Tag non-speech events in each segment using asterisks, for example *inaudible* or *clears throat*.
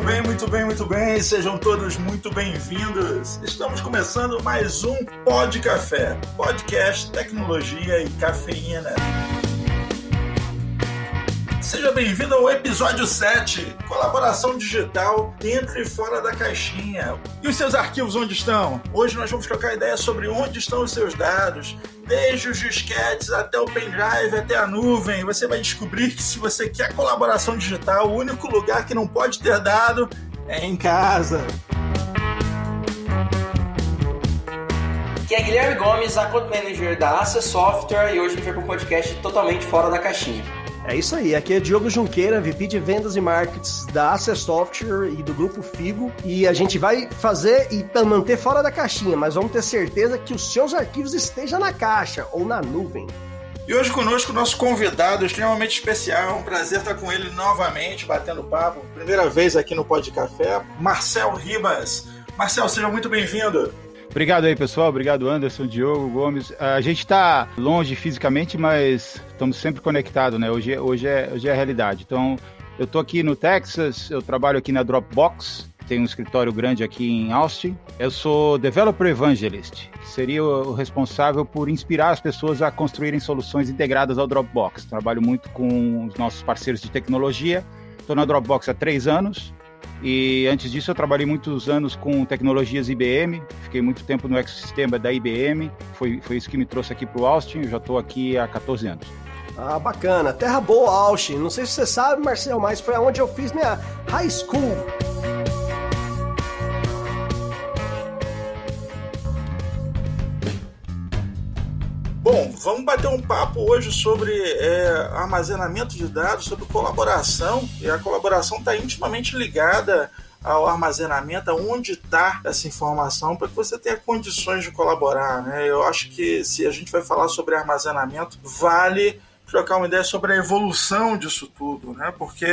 Muito bem, muito bem, muito bem. Sejam todos muito bem-vindos. Estamos começando mais um Pod Café, podcast, tecnologia e cafeína. Seja bem-vindo ao episódio 7, colaboração digital dentro e fora da caixinha. E os seus arquivos onde estão? Hoje nós vamos trocar ideia sobre onde estão os seus dados, desde os disquetes até o pendrive, até a nuvem. Você vai descobrir que se você quer colaboração digital, o único lugar que não pode ter dado é em casa. Aqui é Guilherme Gomes, Account Manager da Access Software, e hoje a gente vai para um podcast totalmente fora da caixinha. É isso aí, aqui é Diogo Junqueira, VP de Vendas e Markets da Access Software e do Grupo Figo. E a gente vai fazer e manter fora da caixinha, mas vamos ter certeza que os seus arquivos estejam na caixa ou na nuvem. E hoje conosco o nosso convidado extremamente especial, um prazer estar com ele novamente, batendo papo. Primeira vez aqui no Pod Café, Marcel Ribas. Marcel, seja muito bem-vindo. Obrigado aí, pessoal. Obrigado, Anderson, Diogo, Gomes. A gente está longe fisicamente, mas estamos sempre conectados, né? Hoje, hoje, é, hoje é a realidade. Então, eu estou aqui no Texas, eu trabalho aqui na Dropbox, tenho um escritório grande aqui em Austin. Eu sou Developer Evangelist, que seria o responsável por inspirar as pessoas a construírem soluções integradas ao Dropbox. Trabalho muito com os nossos parceiros de tecnologia. Estou na Dropbox há três anos e antes disso eu trabalhei muitos anos com tecnologias IBM, fiquei muito tempo no ecossistema da IBM, foi, foi isso que me trouxe aqui para o Austin, eu já estou aqui há 14 anos. Ah, bacana. Terra boa, Austin. Não sei se você sabe, Marcel, mas foi onde eu fiz minha high school. Bom, vamos bater um papo hoje sobre é, armazenamento de dados, sobre colaboração, e a colaboração está intimamente ligada ao armazenamento, aonde está essa informação, para que você tenha condições de colaborar. Né? Eu acho que se a gente vai falar sobre armazenamento, vale trocar uma ideia sobre a evolução disso tudo, né? Porque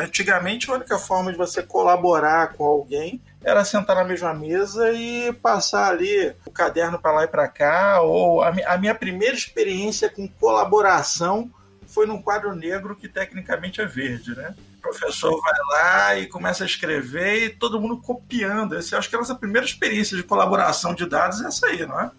antigamente a única forma de você colaborar com alguém era sentar na mesma mesa e passar ali o caderno para lá e para cá. Ou a, minha primeira experiência com colaboração foi num quadro negro que tecnicamente é verde, né? O professor vai lá e começa a escrever e todo mundo copiando. Esse, acho que a nossa primeira experiência de colaboração de dados é essa aí, não é?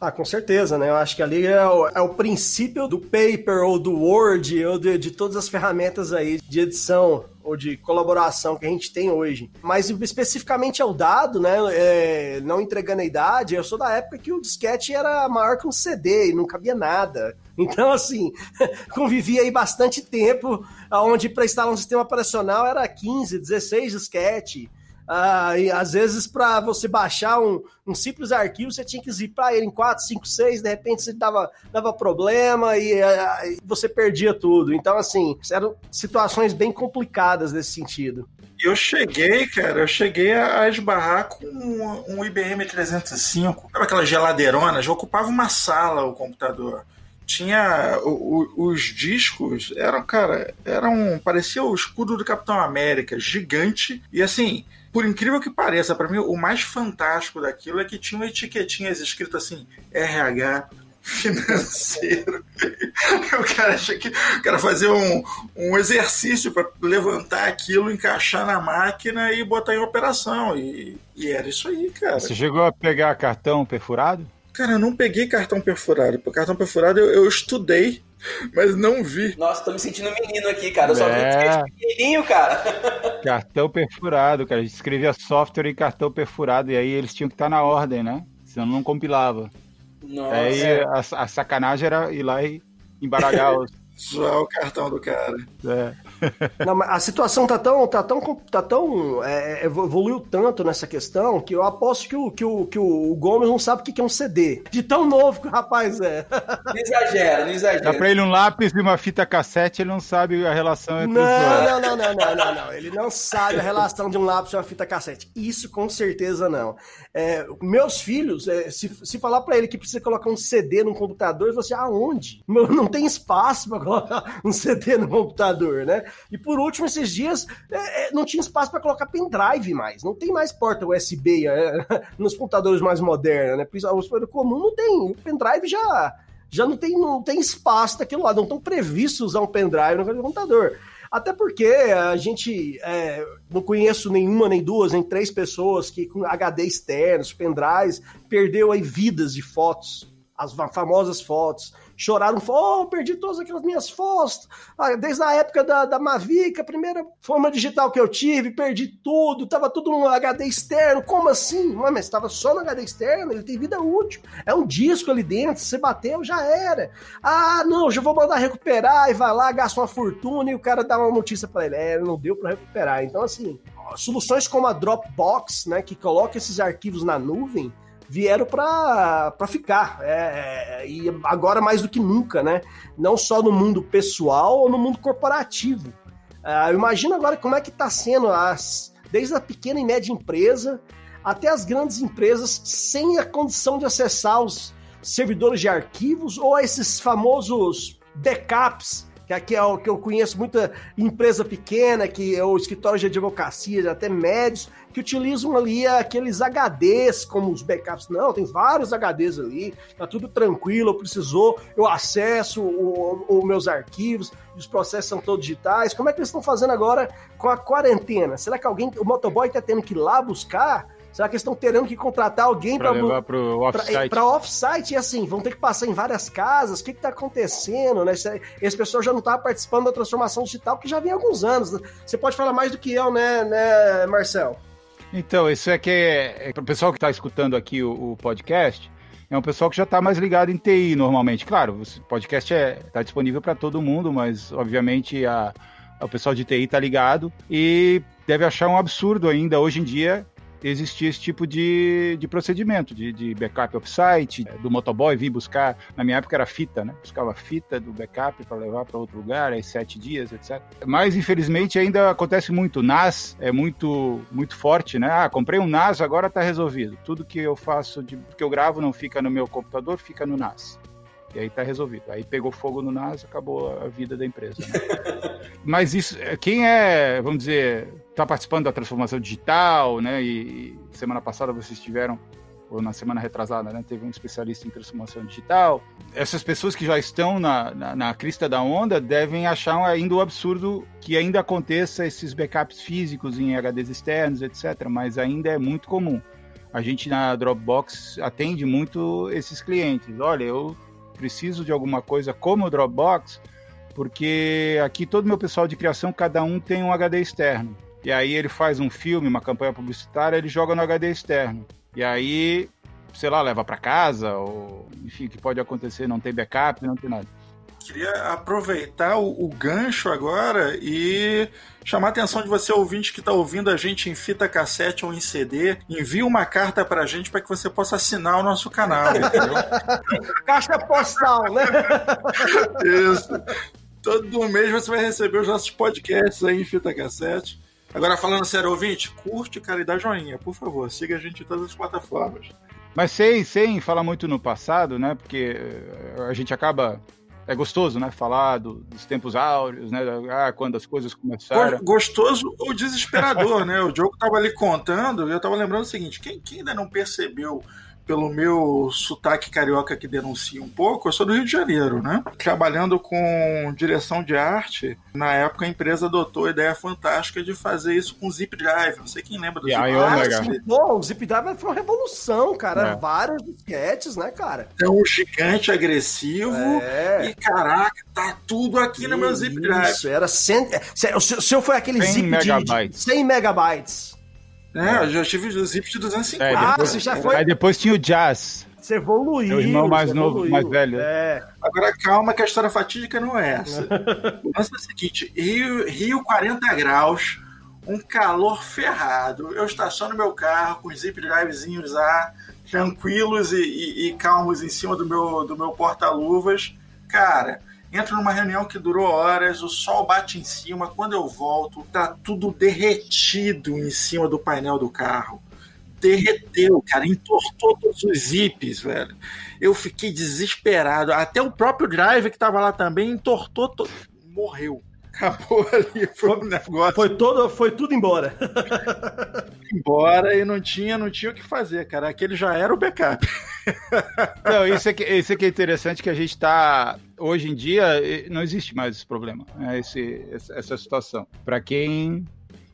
Ah, com certeza, né? Eu acho que ali é o, é o princípio do paper ou do Word ou de, de, todas as ferramentas aí de edição ou de colaboração que a gente tem hoje. Mas especificamente ao dado, né? É, não entregando a idade, eu sou da época que o disquete era maior que um CD e não cabia nada. Então, assim, *laughs* convivi aí bastante tempo, onde para instalar um sistema operacional era 15, 16 disquete. Ah, e às vezes, para você baixar um, um, simples arquivo, você tinha que zipar ele em 4, 5, 6, de repente você dava, dava problema e, ah, e você perdia tudo. Então, assim, eram situações bem complicadas nesse sentido. Eu cheguei, cara, eu cheguei a esbarrar com um, um IBM 305. Sabe aquela geladeirona? Já ocupava uma sala o computador tinha o, o, os discos eram cara eram parecia o escudo do Capitão América gigante e assim por incrível que pareça, para mim o mais fantástico daquilo é que tinha etiquetinhas escrito assim: RH financeiro. *laughs* o cara acha que o cara fazer um, um exercício para levantar aquilo, encaixar na máquina e botar em operação. E, e era isso aí, cara. Você chegou a pegar cartão perfurado? Cara, eu não peguei cartão perfurado. Cartão perfurado eu, eu estudei mas não vi. Nossa, tô me sentindo menino aqui, cara. Eu só é... vi pequenininho, cara. *laughs* Cartão perfurado, cara. A gente escrevia software em cartão perfurado e aí eles tinham que estar na ordem, né? Senão não compilava. Nossa. Aí a, a sacanagem era ir lá e embaralhar os. *laughs* Zoar o cartão do cara. É. *laughs* Não, a situação tá tão, tá tão, tá tão é, é, evoluiu tanto nessa questão que eu aposto que o, que o, que o Gomes não sabe o que é um CD. De tão novo que o rapaz é. *laughs* Não exagera, não exagera. Dá pra ele um lápis e uma fita cassete, ele não sabe a relação entre não, os dois. Não, não, não, não, não, não. Ele não sabe a relação de um lápis e uma fita cassete. Isso com certeza não. É, meus filhos, é, se, se falar para ele que precisa colocar um CD no computador, você assim, aonde? Não tem espaço para colocar *laughs* um CD no computador, né? E por último, esses dias é, é não tinha espaço para colocar pendrive mais. Não tem mais porta USB é, *laughs* nos computadores mais modernos, né? O computador comum não tem. O pendrive já, já não, tem, não tem espaço daquilo lá. Não estão previstos usar um pendrive no computador. Até porque a gente é, não conheço nenhuma, nem duas, nem três pessoas que com HD externos, pendrives, perdeu aí vidas de fotos, as famosas fotos choraram, oh, perdi todas aquelas minhas fotos, ah, desde a época da, da Mavic, a primeira forma digital que eu tive, perdi tudo, tava tudo no HD externo, como assim? Mas estava só no HD externo, ele tem vida útil, é um disco ali dentro, se bateu, já era. Ah, não, já vou mandar recuperar, e vai lá, gasta uma fortuna, e o cara dá uma notícia para ele, é, não deu para recuperar. Então, assim, soluções como a Dropbox, né, que coloca esses arquivos na nuvem, vieram para ficar. É, é, e agora mais do que nunca, né? Não só no mundo pessoal ou no mundo corporativo. É, eu imagino agora como é que está sendo as, desde a pequena e média empresa até as grandes empresas sem a condição de acessar os servidores de arquivos ou esses famosos backups que aqui é o que eu conheço muita empresa pequena, que é o escritório de advocacia, até médios, que utilizam ali aqueles HDs como os backups. Não, tem vários HDs ali, tá tudo tranquilo, eu precisou, eu acesso os meus arquivos, os processos são todos digitais. Como é que eles estão fazendo agora com a quarentena? Será que alguém, o motoboy tá tendo que ir lá buscar? Será que eles estão terendo que contratar alguém para levar para o offsite? Para offsite, e assim, vão ter que passar em várias casas. O que está acontecendo, né? Esse pessoal já não está participando da transformação digital, porque já vem há alguns anos. Você pode falar mais do que eu, né, né Marcel? Então, isso é que é, é para o pessoal que está escutando aqui o, o, podcast. É um pessoal que já está mais ligado em TI normalmente. Claro, o podcast está é, tá disponível para todo mundo, mas obviamente a, o pessoal de TI está ligado e deve achar um absurdo ainda hoje em dia existia esse tipo de, de procedimento, de, de backup offsite, do motoboy vir buscar, na minha época era fita, né? Buscava fita do backup para levar para outro lugar, aí sete dias, etc. Mas, infelizmente, ainda acontece muito. NAS é muito, muito forte, né? Ah, comprei um NAS, agora está resolvido. Tudo que eu faço, de, que eu gravo não fica no meu computador, fica no NAS. E aí tá resolvido. Aí pegou fogo no NAS, acabou a vida da empresa. Né? *laughs* Mas isso, quem é, vamos dizer, está participando da transformação digital, né? E, e, semana passada vocês tiveram, ou na semana retrasada, né? Teve um especialista em transformação digital. Essas pessoas que já estão na, na, na crista da onda devem achar ainda o absurdo que ainda aconteça esses backups físicos em HDs externos, etc. Mas ainda é muito comum. A gente na Dropbox atende muito esses clientes. Olha, eu preciso de alguma coisa como o Dropbox, porque aqui todo meu pessoal de criação, cada um tem um HD externo. E aí ele faz um filme, uma campanha publicitária, ele joga no HD externo. E aí, sei lá, leva para casa, ou enfim, que pode acontecer, não tem backup, não tem nada. Queria aproveitar o, o gancho agora e chamar a atenção de você, ouvinte, que está ouvindo a gente em fita cassete ou em CD. Envie uma carta para a gente para que você possa assinar o nosso canal, entendeu? *laughs* Caixa postal, né? Isso. Todo mês você vai receber os nossos podcasts aí em fita cassete. Agora, falando sério, ouvinte, curte, cara, e dá joinha, por favor. Siga a gente em todas as plataformas. Mas sem, sem falar muito no passado, né? Porque eh, a gente acaba é gostoso, né? Falar do, dos tempos áureos, né? Ah, quando as coisas começaram. Gostoso ou desesperador, né? O Diogo tava ali contando e eu tava lembrando o seguinte: quem, quem ainda não percebeu pelo meu sotaque carioca que denuncia um pouco, eu sou do Rio de Janeiro, né? Trabalhando com direção de arte, na época a empresa adotou a ideia fantástica de fazer isso com Zip Drive. Não sei quem lembra do yeah, Zip Drive. Pô, o Zip Drive foi uma revolução, cara. É. Vários disquetes, né, cara? É um gigante agressivo é. e, caraca, tá tudo aqui no meu Zip Drive. Isso, era cent... O seu foi aquele 100 zip megabytes. de 100 megabytes. É, eu já tive os zips de 250. É, depois, ah, você já foi. Aí depois tinha o Jazz. Você evoluiu. O irmão mais novo, evoluiu. mais velho. É. Agora calma que a história fatídica não é essa. *laughs* o lance é o seguinte: Rio, Rio 40 graus, um calor ferrado. Eu estaciono meu carro com os zip drivezinhos lá, tranquilos e, e, e calmos em cima do meu, do meu porta-luvas. Cara, entro numa reunião que durou horas, o sol bate em cima, quando eu volto, tá tudo derretido em cima do painel do carro. Derreteu, cara, entortou todos os zips, velho. Eu fiquei desesperado. Até o próprio drive que tava lá também entortou, to... morreu acabou *laughs* ali, foi um negócio. Foi, todo, foi tudo embora. *laughs* embora e não tinha, não tinha o que fazer, cara. Aquele já era o backup. *laughs* Não, isso é que, isso é que é interessante que a gente está hoje em dia não existe mais esse problema, né? esse, essa situação. Para quem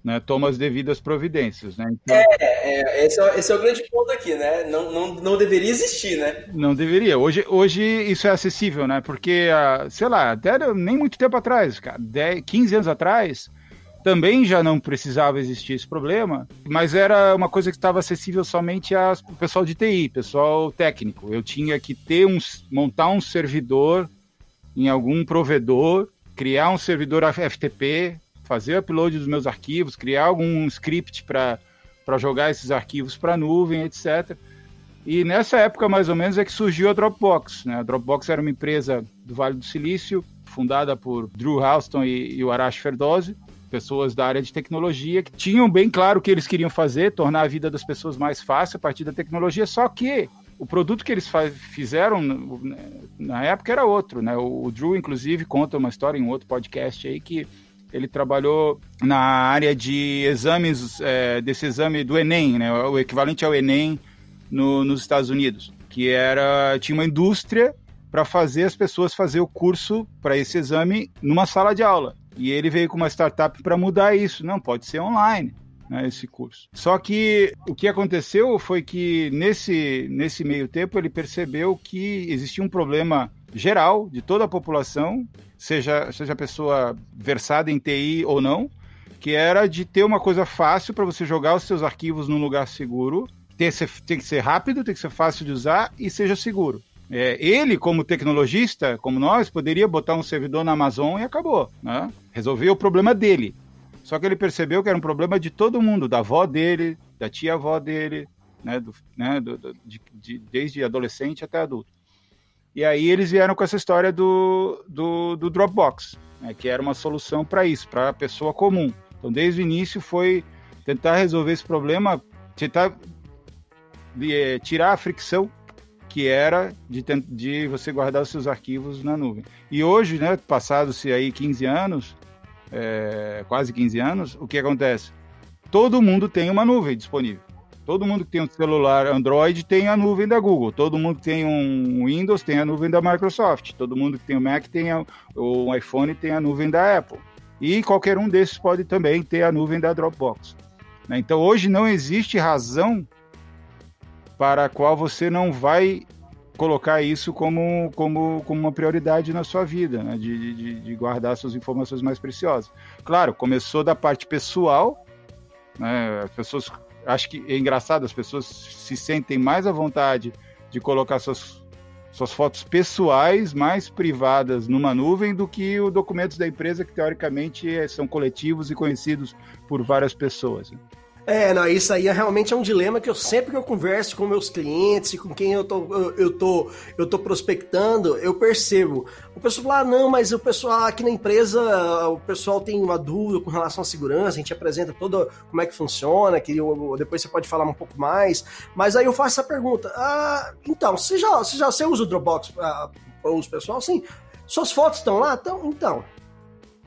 né, toma as devidas providências. Né? Então, é, é esse, é, esse, é, o grande ponto aqui, né? Não, não, não deveria existir, né? Não deveria. Hoje, hoje isso é acessível, né? Porque, ah, sei lá, até nem muito tempo atrás, cara, 10, 15 anos atrás, também já não precisava existir esse problema, mas era uma coisa que estava acessível somente ao pessoal de TI, pessoal técnico. Eu tinha que ter um, montar um servidor em algum provedor, criar um servidor FTP, fazer upload dos meus arquivos, criar algum script para jogar esses arquivos para nuvem, etc. E nessa época, mais ou menos, é que surgiu a Dropbox. Né? A Dropbox era uma empresa do Vale do Silício, fundada por Drew Houston e, e o Arash Ferdowsi, pessoas da área de tecnologia que tinham bem claro o que eles queriam fazer, tornar a vida das pessoas mais fácil a partir da tecnologia, só que o produto que eles fizeram na época era outro, né? O, Drew, inclusive, conta uma história em outro podcast aí que ele trabalhou na área de exames, é, desse exame do Enem, né, o equivalente ao Enem no, nos Estados Unidos, que era tinha uma indústria para fazer as pessoas fazer o curso para esse exame numa sala de aula. E ele veio com uma startup para mudar isso. Não, pode ser online. Né, esse curso. Só que o que aconteceu foi que nesse, nesse meio tempo ele percebeu que existia um problema geral de toda a população seja, seja pessoa versada em TI ou não, que era de ter uma coisa fácil para você jogar os seus arquivos num lugar seguro. Tem, tem que ser rápido, tem que ser fácil de usar e seja seguro. É, ele, como tecnologista, como nós, poderia botar um servidor na Amazon e acabou. Né? Resolveu o problema dele. Só que ele percebeu que era um problema de todo mundo, da avó dele, da tia-avó dele, né? Do, né? Do, do, de, de, desde adolescente até adulto. E aí eles vieram com essa história do, do, do Dropbox, né, que era uma solução para isso, para a pessoa comum. Então, desde o início foi tentar resolver esse problema, tentar é, tirar a fricção que era de, de você guardar os seus arquivos na nuvem. E hoje, né, passados-se aí 15 anos, é, quase 15 anos, o que acontece? Todo mundo tem uma nuvem disponível. Todo mundo que tem um celular Android tem a nuvem da Google. Todo mundo que tem um Windows tem a nuvem da Microsoft. Todo mundo que tem um Mac tem a, o iPhone tem a nuvem da Apple. E qualquer um desses pode também ter a nuvem da Dropbox. Né? Então hoje não existe razão para a qual você não vai colocar isso como, como, como uma prioridade na sua vida, né? de, de, de, guardar suas informações mais preciosas. Claro, começou da parte pessoal, né? as pessoas acho que é engraçado, as pessoas se sentem mais à vontade de colocar suas, suas fotos pessoais mais privadas numa nuvem do que os documentos da empresa que teoricamente são coletivos e conhecidos por várias pessoas. É, não, isso aí é realmente é um dilema que eu sempre que eu converso com meus clientes com quem eu tô, eu, eu, tô, eu tô prospectando, eu percebo. O pessoal fala, ah, não, mas o pessoal aqui na empresa, o pessoal tem uma dúvida com relação à segurança, a gente apresenta todo como é que funciona, que eu, depois você pode falar um pouco mais. Mas aí eu faço essa pergunta, ah, então, você já, você já você usa o Dropbox para uso pessoal? Sim. Suas fotos estão lá? Então, então,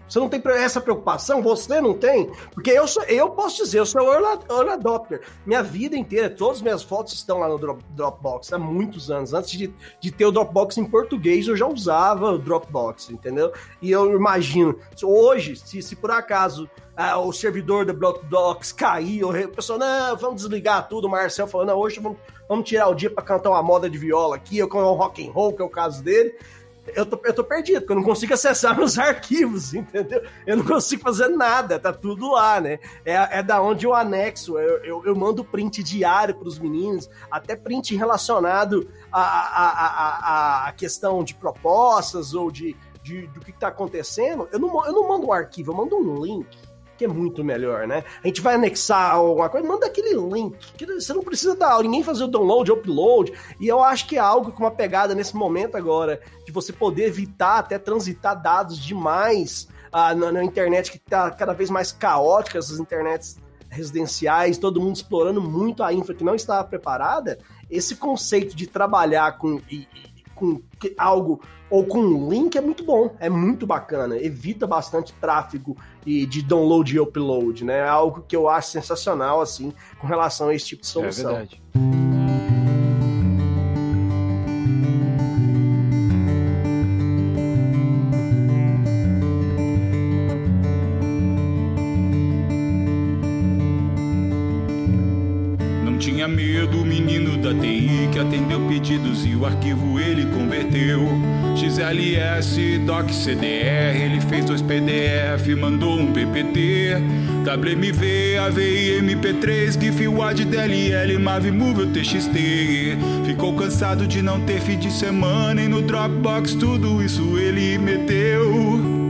você não tem essa preocupação? Você não tem? Porque eu sou, eu posso dizer, eu sou early adopter. Minha vida inteira, todas as minhas fotos estão lá no Dropbox há muitos anos. Antes de, de ter o Dropbox em português, eu já usava o Dropbox, entendeu? E eu imagino, hoje, se, se por acaso ah, o servidor do Dropbox cair, o pessoal, não, vamos desligar tudo. O Marcel falou, não, hoje vamos, vamos tirar o dia para cantar uma moda de viola aqui, ou com o rock and roll, que é o caso dele eu tô, eu tô perdido, porque eu não consigo acessar *laughs* meus arquivos, entendeu? Eu não consigo fazer nada, tá tudo lá, né? É, é da onde eu anexo, eu, eu, eu mando print diário para os meninos, até print relacionado à a, questão de propostas ou de, de do que está acontecendo. Eu não, eu não mando um arquivo, eu mando um link é muito melhor, né? A gente vai anexar alguma coisa, manda aquele link, que você não precisa dar ninguém fazer o download, upload, e eu acho que é algo com uma pegada nesse momento agora, de você poder evitar até transitar dados demais ah, na, na, internet que tá cada vez mais caótica, essas internets residenciais, todo mundo explorando muito a infra que não estava preparada, esse conceito de trabalhar com, e, com algo ou com um link é muito bom, é muito bacana, evita bastante tráfego e de download e upload, né? É algo que eu acho sensacional assim com relação a esse tipo de solução. É verdade. Doc CDR, ele fez dois PDF, mandou um PPT. WMV, AVI, MP3, GIF, WAD, DLL, Mav, Move, TXT. Ficou cansado de não ter fim de semana e no Dropbox tudo isso ele meteu.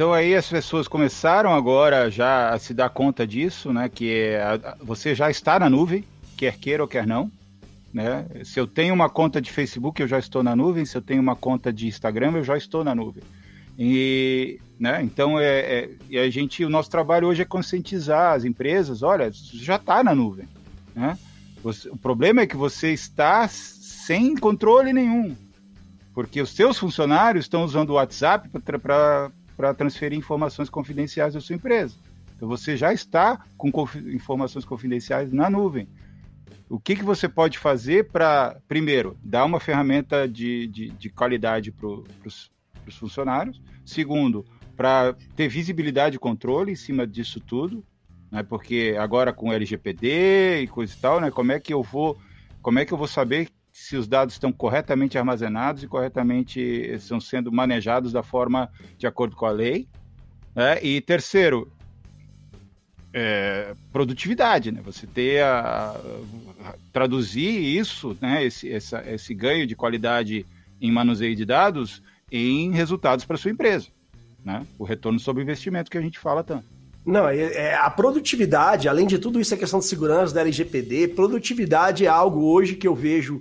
Então aí as pessoas começaram agora já a se dar conta disso, né? Que é, você já está na nuvem, quer queira ou quer não. Né? Se eu tenho uma conta de Facebook, eu já estou na nuvem. Se eu tenho uma conta de Instagram, eu já estou na nuvem. E, né? Então é, é a gente, o nosso trabalho hoje é conscientizar as empresas. Olha, já está na nuvem. Né? Você, o problema é que você está sem controle nenhum, porque os seus funcionários estão usando o WhatsApp para para transferir informações confidenciais da sua empresa. Então você já está com informações confidenciais na nuvem. O que, que você pode fazer para, primeiro, dar uma ferramenta de, de, de qualidade para os funcionários? Segundo, para ter visibilidade e controle em cima disso tudo, né? porque agora com LGPD e coisa e tal, né? como é que eu vou como é que eu vou saber se os dados estão corretamente armazenados e corretamente estão sendo manejados da forma de acordo com a lei. Né? E terceiro, é, produtividade, né? Você ter a, a, traduzir isso, né? Esse, essa, esse ganho de qualidade em manuseio de dados em resultados para sua empresa, né? O retorno sobre investimento que a gente fala tanto. Não, é, é, a produtividade, além de tudo isso, é questão de segurança da LGPD. Produtividade é algo hoje que eu vejo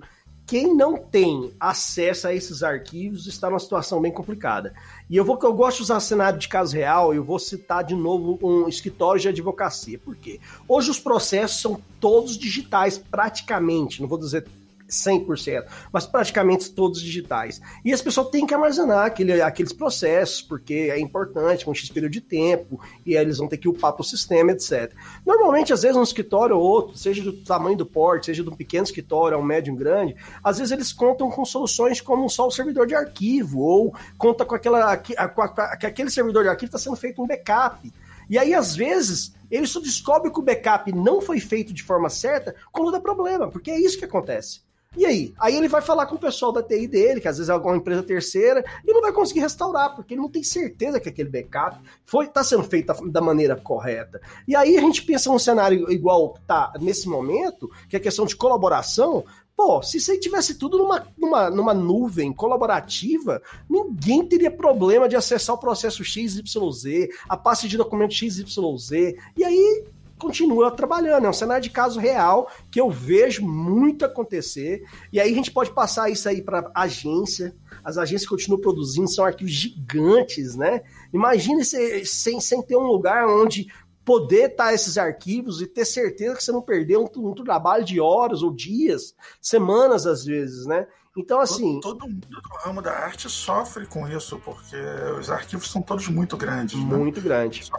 quem não tem acesso a esses arquivos está numa situação bem complicada. E eu vou eu gosto de usar cenário de caso real, eu vou citar de novo um escritório de advocacia. Por quê? Hoje os processos são todos digitais, praticamente, não vou dizer 100%, mas praticamente todos digitais. E as pessoas têm que armazenar aquele, aqueles processos, porque é importante, com um X período de tempo, e aí eles vão ter que upar para o sistema, etc. Normalmente, às vezes, um escritório ou outro, seja do tamanho do porte, seja de um pequeno escritório ou um médio grande, às vezes eles contam com soluções como só o servidor de arquivo, ou conta com, aquela, que aquele servidor de arquivo está sendo feito um backup. E aí, às vezes, ele só descobre que o backup não foi feito de forma certa quando dá problema, porque é isso que acontece. E aí? Aí ele vai falar com o pessoal da TI dele, que às vezes é alguma empresa terceira, e não vai conseguir restaurar, porque ele não tem certeza que aquele backup foi está sendo feito da maneira correta. E aí a gente pensa num cenário igual tá nesse momento, que é questão de colaboração. Pô, se isso aí tivesse tudo numa, numa, numa nuvem colaborativa, ninguém teria problema de acessar o processo XYZ, a pasta de documento XYZ. E aí continua trabalhando. É um cenário de caso real que eu vejo muito acontecer. E aí a gente pode passar isso aí para agência. As agências continuam produzindo, são arquivos gigantes, né? Imagina sem, sem ter um lugar onde poder estar tá esses arquivos e ter certeza que você não perdeu um, um, trabalho de horas ou dias, semanas às vezes, né? Então, assim. Todo, todo, mundo do ramo da arte sofre com isso, porque os arquivos são todos muito grandes. Né? Muito né? grandes.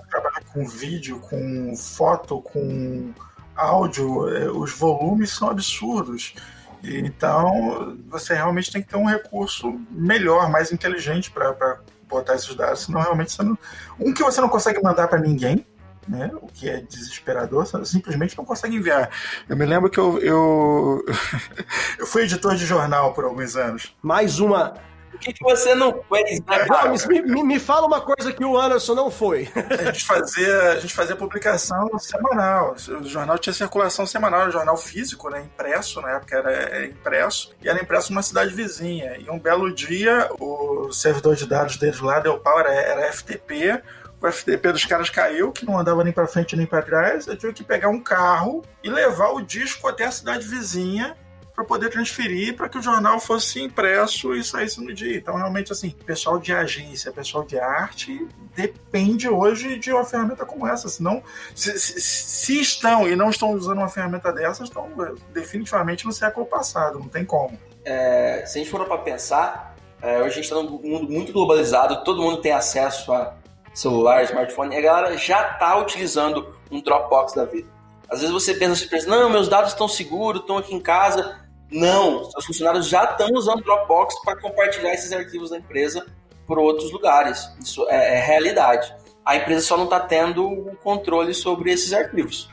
Com vídeo, com foto, com áudio, é, os volumes são absurdos. Então, você realmente tem que ter um recurso melhor, mais inteligente para botar esses dados, senão realmente você não. Um que você não consegue mandar para ninguém, né? o que é desesperador, simplesmente não consegue enviar. Eu me lembro que eu, eu, *laughs* eu fui editor de jornal por alguns anos. Mais uma que, que, você não fez, né, Gomes, me, me, me, fala uma coisa que o Anderson não foi. A gente fazia, a gente fazia publicação semanal. O jornal tinha circulação semanal, o jornal físico, né? Impresso, na época era impresso, e era impresso numa cidade vizinha. E um belo dia, o servidor de dados deles lá deu pau, era, era FTP o FTP dos caras caiu, que não andava nem para frente nem para trás. Eu tive que pegar um carro e levar o disco até a cidade vizinha para poder transferir para que o jornal fosse impresso e saísse no dia. Então, realmente, assim, pessoal de agência, pessoal de arte depende hoje de uma ferramenta como essa. Senão, se, se, se estão e não estão usando uma ferramenta dessas, estão definitivamente no século passado, não tem como. É, se a gente for para pensar, é, hoje a gente está num mundo muito globalizado, todo mundo tem acesso a celular, smartphone, e a galera já está utilizando um Dropbox da vida. Às vezes você pensa, você pensa, não, meus dados estão seguros, estão aqui em casa. Não, os funcionários já estão usando Dropbox para compartilhar esses arquivos da empresa por outros lugares. Isso é, é realidade. A empresa só não está tendo o controle sobre esses arquivos.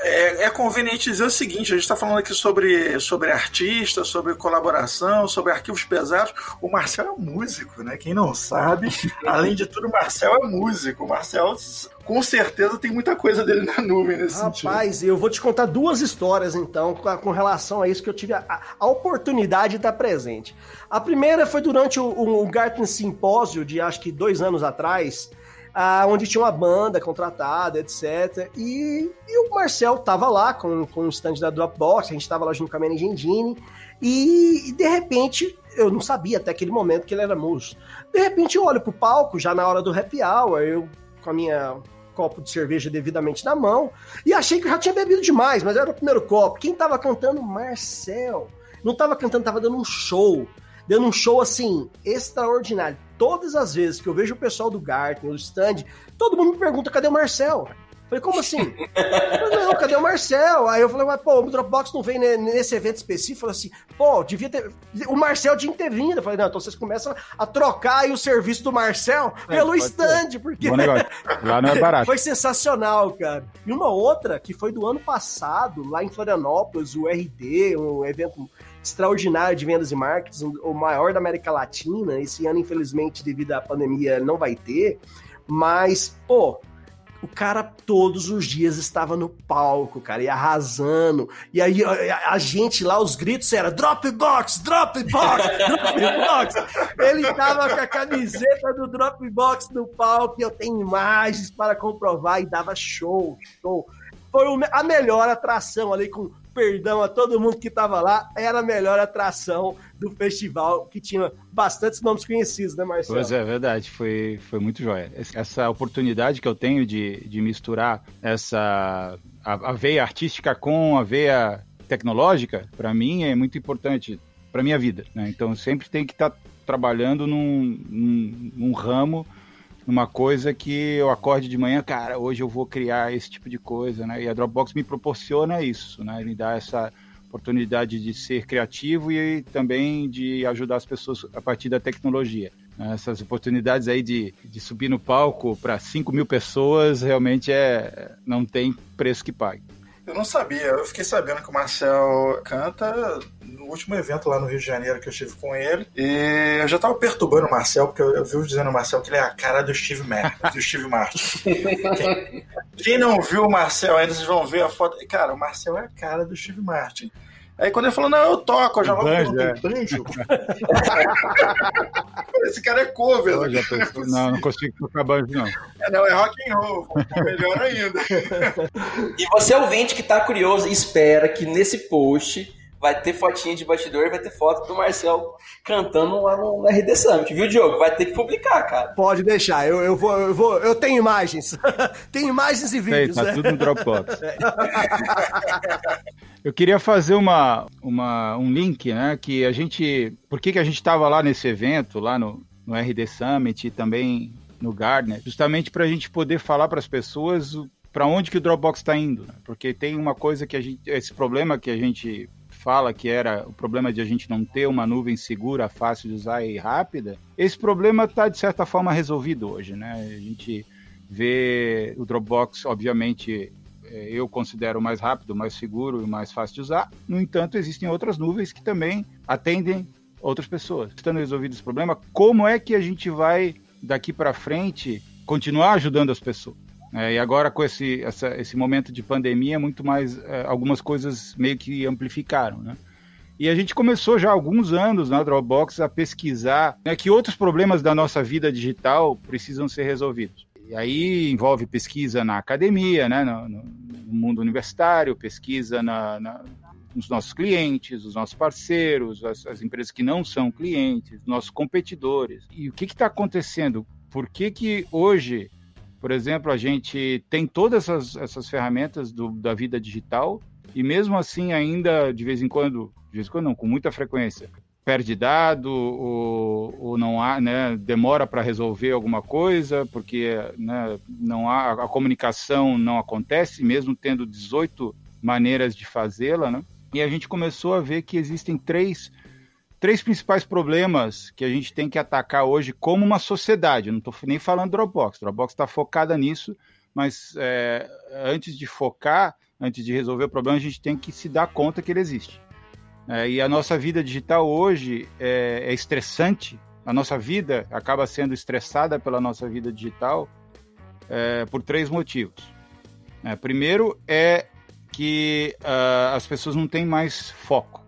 É, é, conveniente dizer o seguinte: a gente está falando aqui sobre, sobre artista, sobre colaboração, sobre arquivos pesados. O Marcel é músico, né? Quem não sabe, *laughs* além de tudo, o Marcel é músico. O Marcel, com certeza, tem muita coisa dele na nuvem nesse Rapaz, sentido. Rapaz, eu vou te contar duas histórias, então, com relação a isso, que eu tive a, a oportunidade de estar presente. A primeira foi durante o, o Gartner Simpósio, de acho que dois anos atrás ah, onde tinha uma banda contratada, etc. E, e o Marcel tava lá com, com o stand da Dropbox, a gente tava lá junto com a Managing Engine, e, e, de repente, eu não sabia até aquele momento que ele era músico. De repente eu olho pro palco, já na hora do happy hour, eu com a minha copo de cerveja devidamente na mão, e achei que eu já tinha bebido demais, mas era o primeiro copo. Quem tava cantando? Marcel. Não tava cantando, tava dando um show dando um show assim extraordinário. Todas as vezes que eu vejo o pessoal do Gartner, o stand, todo mundo me pergunta: cadê o Marcel? Falei, como assim? *laughs* Falei, não, cadê o Marcel? Aí eu falei, mas pô, o Dropbox não vem nesse evento específico. Falei assim, pô, devia ter. O Marcel tinha que ter vindo. Eu falei, não, então vocês começam a trocar aí o serviço do Marcel é, pelo stand, ser. porque. Bom negócio. Lá não é *laughs* barato. foi sensacional, cara. E uma outra, que foi do ano passado, lá em Florianópolis, o RD, um evento extraordinário de vendas e marketing, o maior da América Latina. Esse ano, infelizmente, devido à pandemia, não vai ter. Mas, pô, o cara todos os dias estava no palco, cara, e arrasando. E aí a, a gente lá, os gritos era Dropbox, Dropbox, Dropbox. Ele tava com a camiseta do Dropbox no palco e eu tenho imagens para comprovar e dava show, show. Foi a melhor atração ali com perdão a todo mundo que estava lá, era a melhor atração do festival, que tinha bastantes nomes conhecidos, né, Marcelo? Pois é, verdade, foi, foi muito jóia. Essa oportunidade que eu tenho de, de misturar essa a, a veia artística com a veia tecnológica, para mim é muito importante para minha vida, né? Então sempre tem que estar tá trabalhando num, num, num ramo numa coisa que eu acorde de manhã, cara, hoje eu vou criar esse tipo de coisa, né? E a Dropbox me proporciona isso, né? Me dá essa oportunidade de ser criativo e também de ajudar as pessoas a partir da tecnologia. Né? Essas oportunidades aí de, de subir no palco para 5 mil pessoas realmente é não tem preço que pague. Eu não sabia, eu fiquei sabendo que o Marcel canta no último evento lá no Rio de Janeiro que eu estive com ele. E eu já tava perturbando o Marcel, porque eu, eu vi dizendo ao Marcel que ele é a cara do Steve, Mar do Steve Martin. quem, quem, não viu o Marcel ainda, vocês vão ver a foto. Cara, o Marcel é a cara do Steve Martin. Aí quando ele falou, não, eu toco, eu já logo banjo, é. banjo. *laughs* Esse cara é cover. Pensou, não, não consigo tocar banjo, não. É, não, é rock and roll, melhor ainda. e você ouvinte que tá curioso, espera que nesse post vai ter fotinha de bastidor, vai ter foto do Marcel cantando lá no, no RD Summit, viu, Diogo? Vai ter que publicar, cara. Pode deixar, eu, eu, vou, eu vou, eu tenho imagens. *laughs* tenho imagens e vídeos. Tem, tá né? tudo no Dropbox. *laughs* eu queria fazer uma, uma, um link, né, que a gente, por que, que a gente estava lá nesse evento, lá no, no RD Summit e também no Gardner, justamente para a gente poder falar para as pessoas para onde que o Dropbox está indo, né? porque tem uma coisa que a gente, esse problema que a gente fala que era o problema de a gente não ter uma nuvem segura, fácil de usar e rápida, esse problema está de certa forma resolvido hoje, né? A gente vê o Dropbox, obviamente, é, eu considero mais rápido, mais seguro e mais fácil de usar. No entanto, existem outras nuvens que também atendem outras pessoas. Estando resolvido esse problema, como é que a gente vai daqui para frente continuar ajudando as pessoas? É, e agora com esse, essa, esse momento de pandemia, muito mais é, algumas coisas meio que amplificaram, né? E a gente começou já há alguns anos na Dropbox a pesquisar né, que outros problemas da nossa vida digital precisam ser resolvidos. E aí envolve pesquisa na academia, né, no, no mundo universitário, pesquisa na, na, nos nossos clientes, os nossos parceiros, as, as, empresas que não são clientes, nossos competidores. E o que está acontecendo? Por que, que hoje por exemplo, a gente tem todas essas, essas ferramentas do, da vida digital e mesmo assim ainda de vez em quando, de vez em quando não, com muita frequência, perde dado ou, ou não há, né, demora para resolver alguma coisa porque né, não há a comunicação não acontece mesmo tendo 18 maneiras de fazê-la, né? E a gente começou a ver que existem três, três principais problemas que a gente tem que atacar hoje como uma sociedade. Não estou nem falando Dropbox. Dropbox está focada nisso, mas é, antes de focar, antes de resolver o problema, a gente tem que se dar conta que ele existe. É, e a nossa vida digital hoje é, é, estressante. A nossa vida acaba sendo estressada pela nossa vida digital é, por três motivos. É, primeiro é que uh, as pessoas não têm mais foco.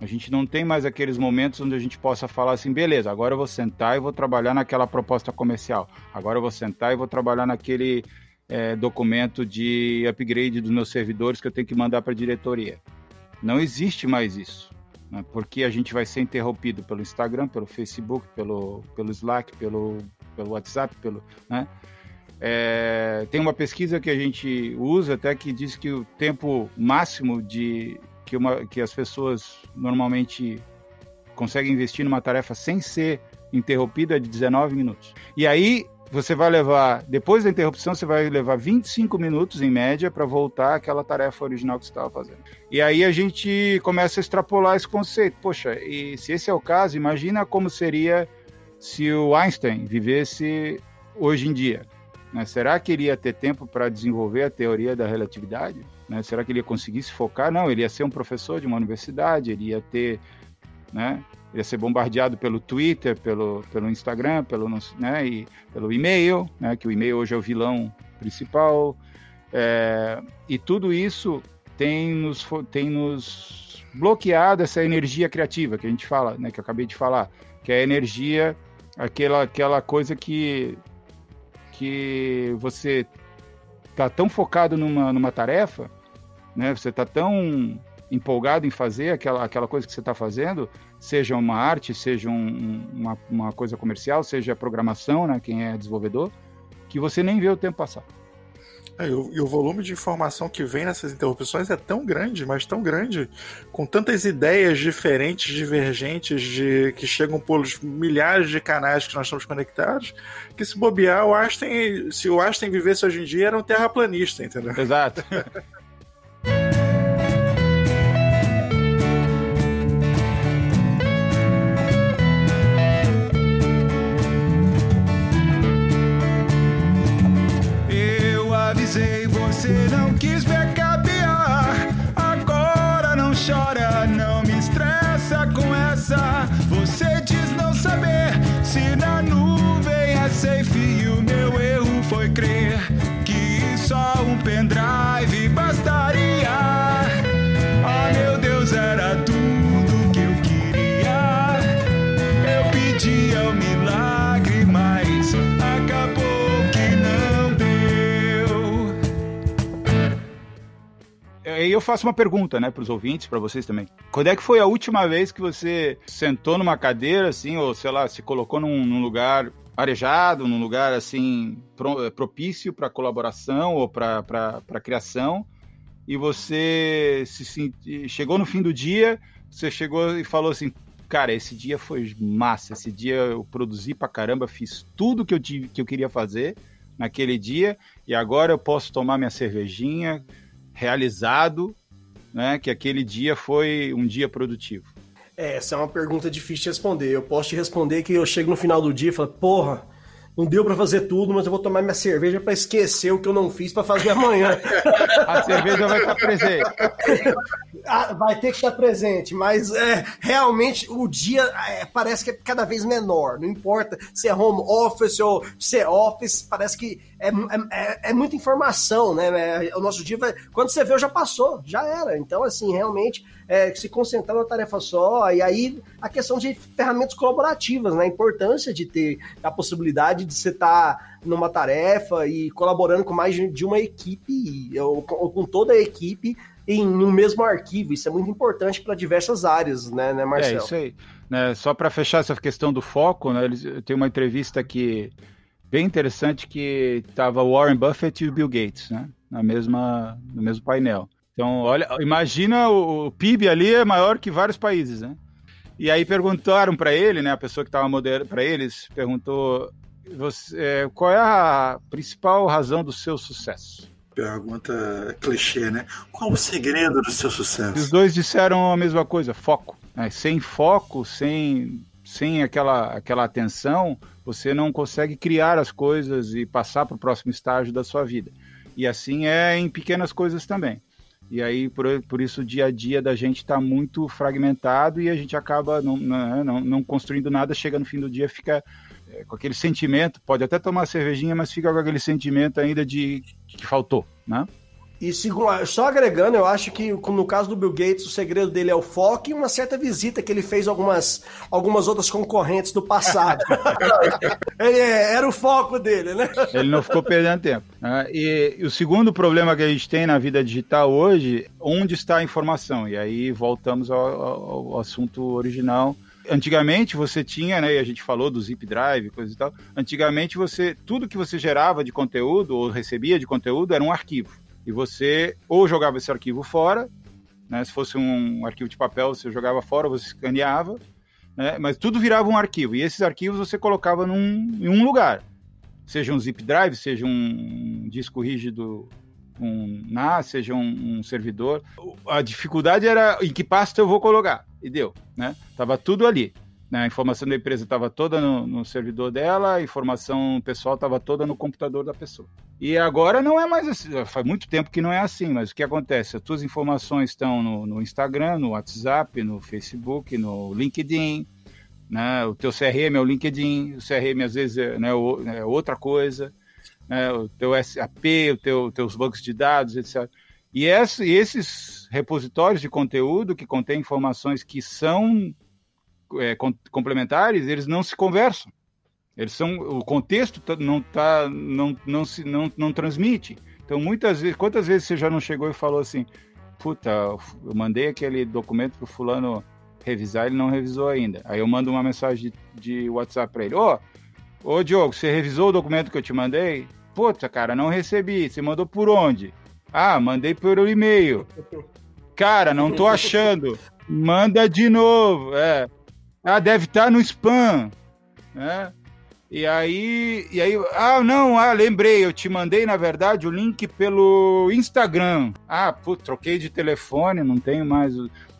A gente não tem mais aqueles momentos onde a gente possa falar assim, beleza, agora eu vou sentar e vou trabalhar naquela proposta comercial. Agora eu vou sentar e vou trabalhar naquele é, documento de upgrade dos meus servidores que eu tenho que mandar para a diretoria. Não existe mais isso, né? porque a gente vai ser interrompido pelo Instagram, pelo Facebook, pelo, pelo Slack, pelo, pelo WhatsApp, pelo, né? É, tem uma pesquisa que a gente usa até que diz que o tempo máximo de que, uma, que as pessoas normalmente conseguem investir numa tarefa sem ser interrompido é de 19 minutos. E aí você vai levar, depois da interrupção, você vai levar 25 minutos em média para voltar àquela tarefa original que você estava fazendo. E aí a gente começa a extrapolar esse conceito. Poxa, e se esse é o caso, imagina como seria se o Einstein vivesse hoje em dia. Né? Será que ele ia ter tempo para desenvolver a teoria da relatividade? Né? Será que ele ia conseguir se focar? Não, ele ia ser um professor de uma universidade, ele ia ter, né? Ele ia ser bombardeado pelo Twitter, pelo, pelo Instagram, pelo, né? e, pelo e-mail, né? Que o e-mail hoje é o vilão principal. É, e tudo isso tem nos, tem nos bloqueado essa energia criativa que a gente fala, né? Que eu acabei de falar, que é a energia, aquela, aquela coisa que que você está tão focado numa, numa tarefa, né? Você está tão empolgado em fazer aquela, aquela coisa que você está fazendo, seja uma arte, seja um, uma, uma coisa comercial, seja programação, né? Quem é desenvolvedor, que você nem vê o tempo passar. É, e, o, e, o, volume de informação que vem nessas interrupções é tão grande, mas tão grande, com tantas ideias diferentes, divergentes, de, que chegam por milhares de canais que nós estamos conectados, que se bobear, o Einstein, se o Einstein vivesse hoje em dia, era um terraplanista, entendeu? Exato. *laughs* aí eu faço uma pergunta, né, para os ouvintes, para vocês também. Quando é que foi a última vez que você sentou numa cadeira, assim, ou sei lá, se colocou num, num lugar arejado, num lugar assim pro, propício para colaboração ou para criação, e você se, chegou no fim do dia, você chegou e falou assim, cara, esse dia foi massa, esse dia eu produzi pra caramba, fiz tudo que eu, tive, que eu queria fazer naquele dia, e agora eu posso tomar minha cervejinha, realizado, né, que aquele dia foi um dia produtivo? É, essa é uma pergunta difícil de responder. Eu posso te responder que eu chego no final do dia e falo, porra, não deu para fazer tudo, mas eu vou tomar minha cerveja para esquecer o que eu não fiz para fazer amanhã. *laughs* A cerveja vai estar presente. Ah, vai ter que estar presente, mas é, realmente o dia é, parece que é cada vez menor. Não importa se é home office ou se é office, parece que é, é, é muita informação, né? É, o nosso dia vai. Quando você vê, já passou, já era. Então, assim, realmente é, se concentrar numa tarefa só, e aí a questão de ferramentas colaborativas, né? A importância de ter a possibilidade de você estar tá numa tarefa e colaborando com mais de uma equipe, ou, com toda a equipe em um mesmo arquivo. Isso é muito importante para diversas áreas, né, né, Marcelo? É isso aí. Né, só para fechar essa questão do foco, né, eles, tem uma entrevista que bem interessante que estava Warren Buffett e o Bill Gates, né, na mesma, no mesmo painel. Então, olha, imagina o, o PIB ali é maior que vários países, né? E aí perguntaram para ele, né, a pessoa que estava moderando para eles, perguntou você, é, qual é a principal razão do seu sucesso? pergunta clichê, né? Qual o segredo do seu sucesso? Os dois disseram a mesma coisa, foco. Né? Sem foco, sem, sem aquela, aquela atenção, você não consegue criar as coisas e passar para o próximo estágio da sua vida. E assim é em pequenas coisas também. E aí, por, por isso, o dia a dia da gente está muito fragmentado e a gente acaba não, não, não, não construindo nada, chega no fim do dia, fica é, com aquele sentimento, pode até tomar cervejinha, mas fica com aquele sentimento ainda de que faltou, né? E só agregando, eu acho que no caso do Bill Gates, o segredo dele é o foco e uma certa visita que ele fez a algumas, algumas outras concorrentes do passado. *laughs* ele, é, era o foco dele, né? Ele não ficou perdendo tempo. Né? E, e, o segundo problema que a gente tem na vida digital hoje, onde está a informação? E aí voltamos ao, ao, ao assunto original, antigamente você tinha, né, e a gente falou do zip drive, coisa e tal. Antigamente você, tudo que você gerava de conteúdo ou recebia de conteúdo era um arquivo. E você ou jogava esse arquivo fora, né, se fosse um arquivo de papel, você jogava fora, você escaneava, né, mas tudo virava um arquivo. E esses arquivos você colocava num, em um lugar. Seja um zip drive, seja um disco rígido um NAS, seja um, um, servidor. A dificuldade era em que pasta eu vou colocar. E deu, né? Tava tudo ali. Né? A informação da empresa estava toda no, no, servidor dela, a informação pessoal estava toda no computador da pessoa. E agora não é mais assim, faz muito tempo que não é assim, mas o que acontece? As tuas informações estão no, no Instagram, no WhatsApp, no Facebook, no LinkedIn, né? o teu CRM é o LinkedIn, o CRM às vezes é, né, é outra coisa, né? o teu SAP, o teu, teus bancos de dados, etc. E, e esses repositórios de conteúdo que contêm informações que são é, complementares, eles não se conversam. Eles são o contexto tá, não tá não não se não, não transmite. Então muitas vezes, quantas vezes você já não chegou e falou assim: "Puta, eu mandei aquele documento pro fulano revisar, ele não revisou ainda". Aí eu mando uma mensagem de, de WhatsApp para ele: "Ô, oh, ô Diogo, você revisou o documento que eu te mandei?" Puta, cara, não recebi. Você mandou por onde? Ah, mandei por e-mail. Cara, não tô achando. Manda de novo. É. Ah, deve estar no spam. Né? E aí, e aí, ah, não, ah, lembrei, eu te mandei, na verdade, o link pelo Instagram. Ah, putz, troquei de telefone, não tenho mais.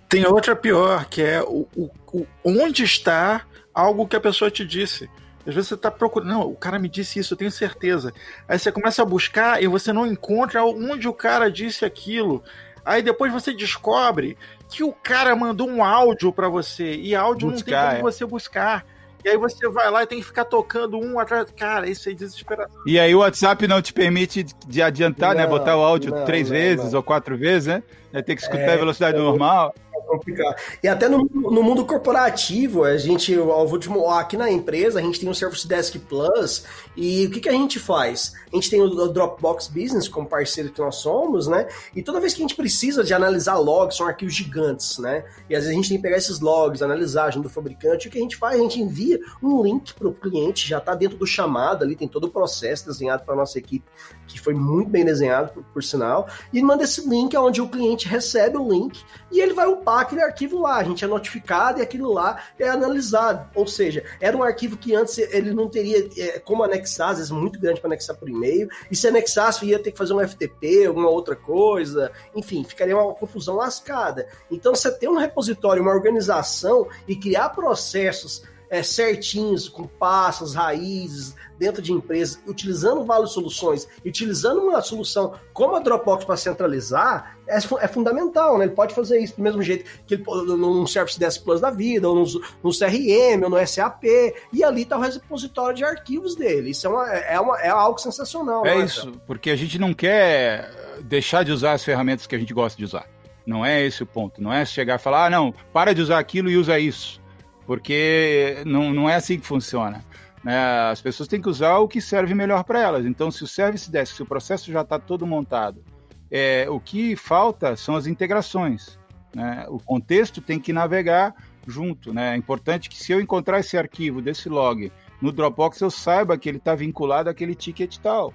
Tem outra pior, que é o, o, o onde está algo que a pessoa te disse. Às vezes você está procurando, não, o cara me disse isso, eu tenho certeza. Aí você começa a buscar e você não encontra onde o cara disse aquilo. Aí depois você descobre que o cara mandou um áudio para você e áudio buscar, não tem como é. você buscar. E aí você vai lá e tem que ficar tocando um atrás. Cara, isso aí é desesperador. E aí o WhatsApp não te permite de adiantar, né? não, né? Botar o áudio não, três não, vezes ou quatro vezes, né? Tem que escutar é, a velocidade é, normal complicado. E até no, no, mundo corporativo, a gente, ao último, aqui na empresa, a gente tem o Service Desk Plus, e o que, que a gente faz? A gente tem o Dropbox Business como parceiro que nós somos, né? E toda vez que a gente precisa de analisar logs, são arquivos gigantes, né? E às vezes a gente tem que pegar esses logs, analisar junto do fabricante, o que a gente faz? A gente envia um link para o cliente, já está dentro do chamado ali, tem todo o processo desenhado para nossa equipe, que foi muito bem desenhado, por, por sinal, e manda esse link onde o cliente recebe o link e ele vai upar aquele arquivo lá. A gente é notificado e aquilo lá é analisado. Ou seja, era um arquivo que antes ele não teria é, como anexar, às vezes muito grande para anexar por e-mail, e se anexasse ia ter que fazer um FTP, alguma outra coisa, enfim, ficaria uma confusão lascada. Então, você ter um repositório, uma organização e criar processos é, certinhos, com passos, raízes, dentro de empresas, utilizando várias soluções, utilizando uma solução como a Dropbox para centralizar, é, é, fundamental, né? Ele pode fazer isso do mesmo jeito que ele num Service Desk Plus da vida, ou no, no CRM, ou no SAP, e ali está o repositório de arquivos dele. Isso é, uma, é, uma, é algo sensacional. É isso, porque a gente não quer deixar de usar as ferramentas que a gente gosta de usar. Não é esse o ponto. Não é chegar e falar, ah, não, para de usar aquilo e usa isso porque não, não é assim que funciona. Né? As pessoas têm que usar o que serve melhor para elas. Então, se o Service Desk, se o processo já está todo montado, é, o que falta são as integrações. Né? O contexto tem que navegar junto. Né? É importante que se eu encontrar esse arquivo desse log no Dropbox, eu saiba que ele está vinculado àquele ticket tal.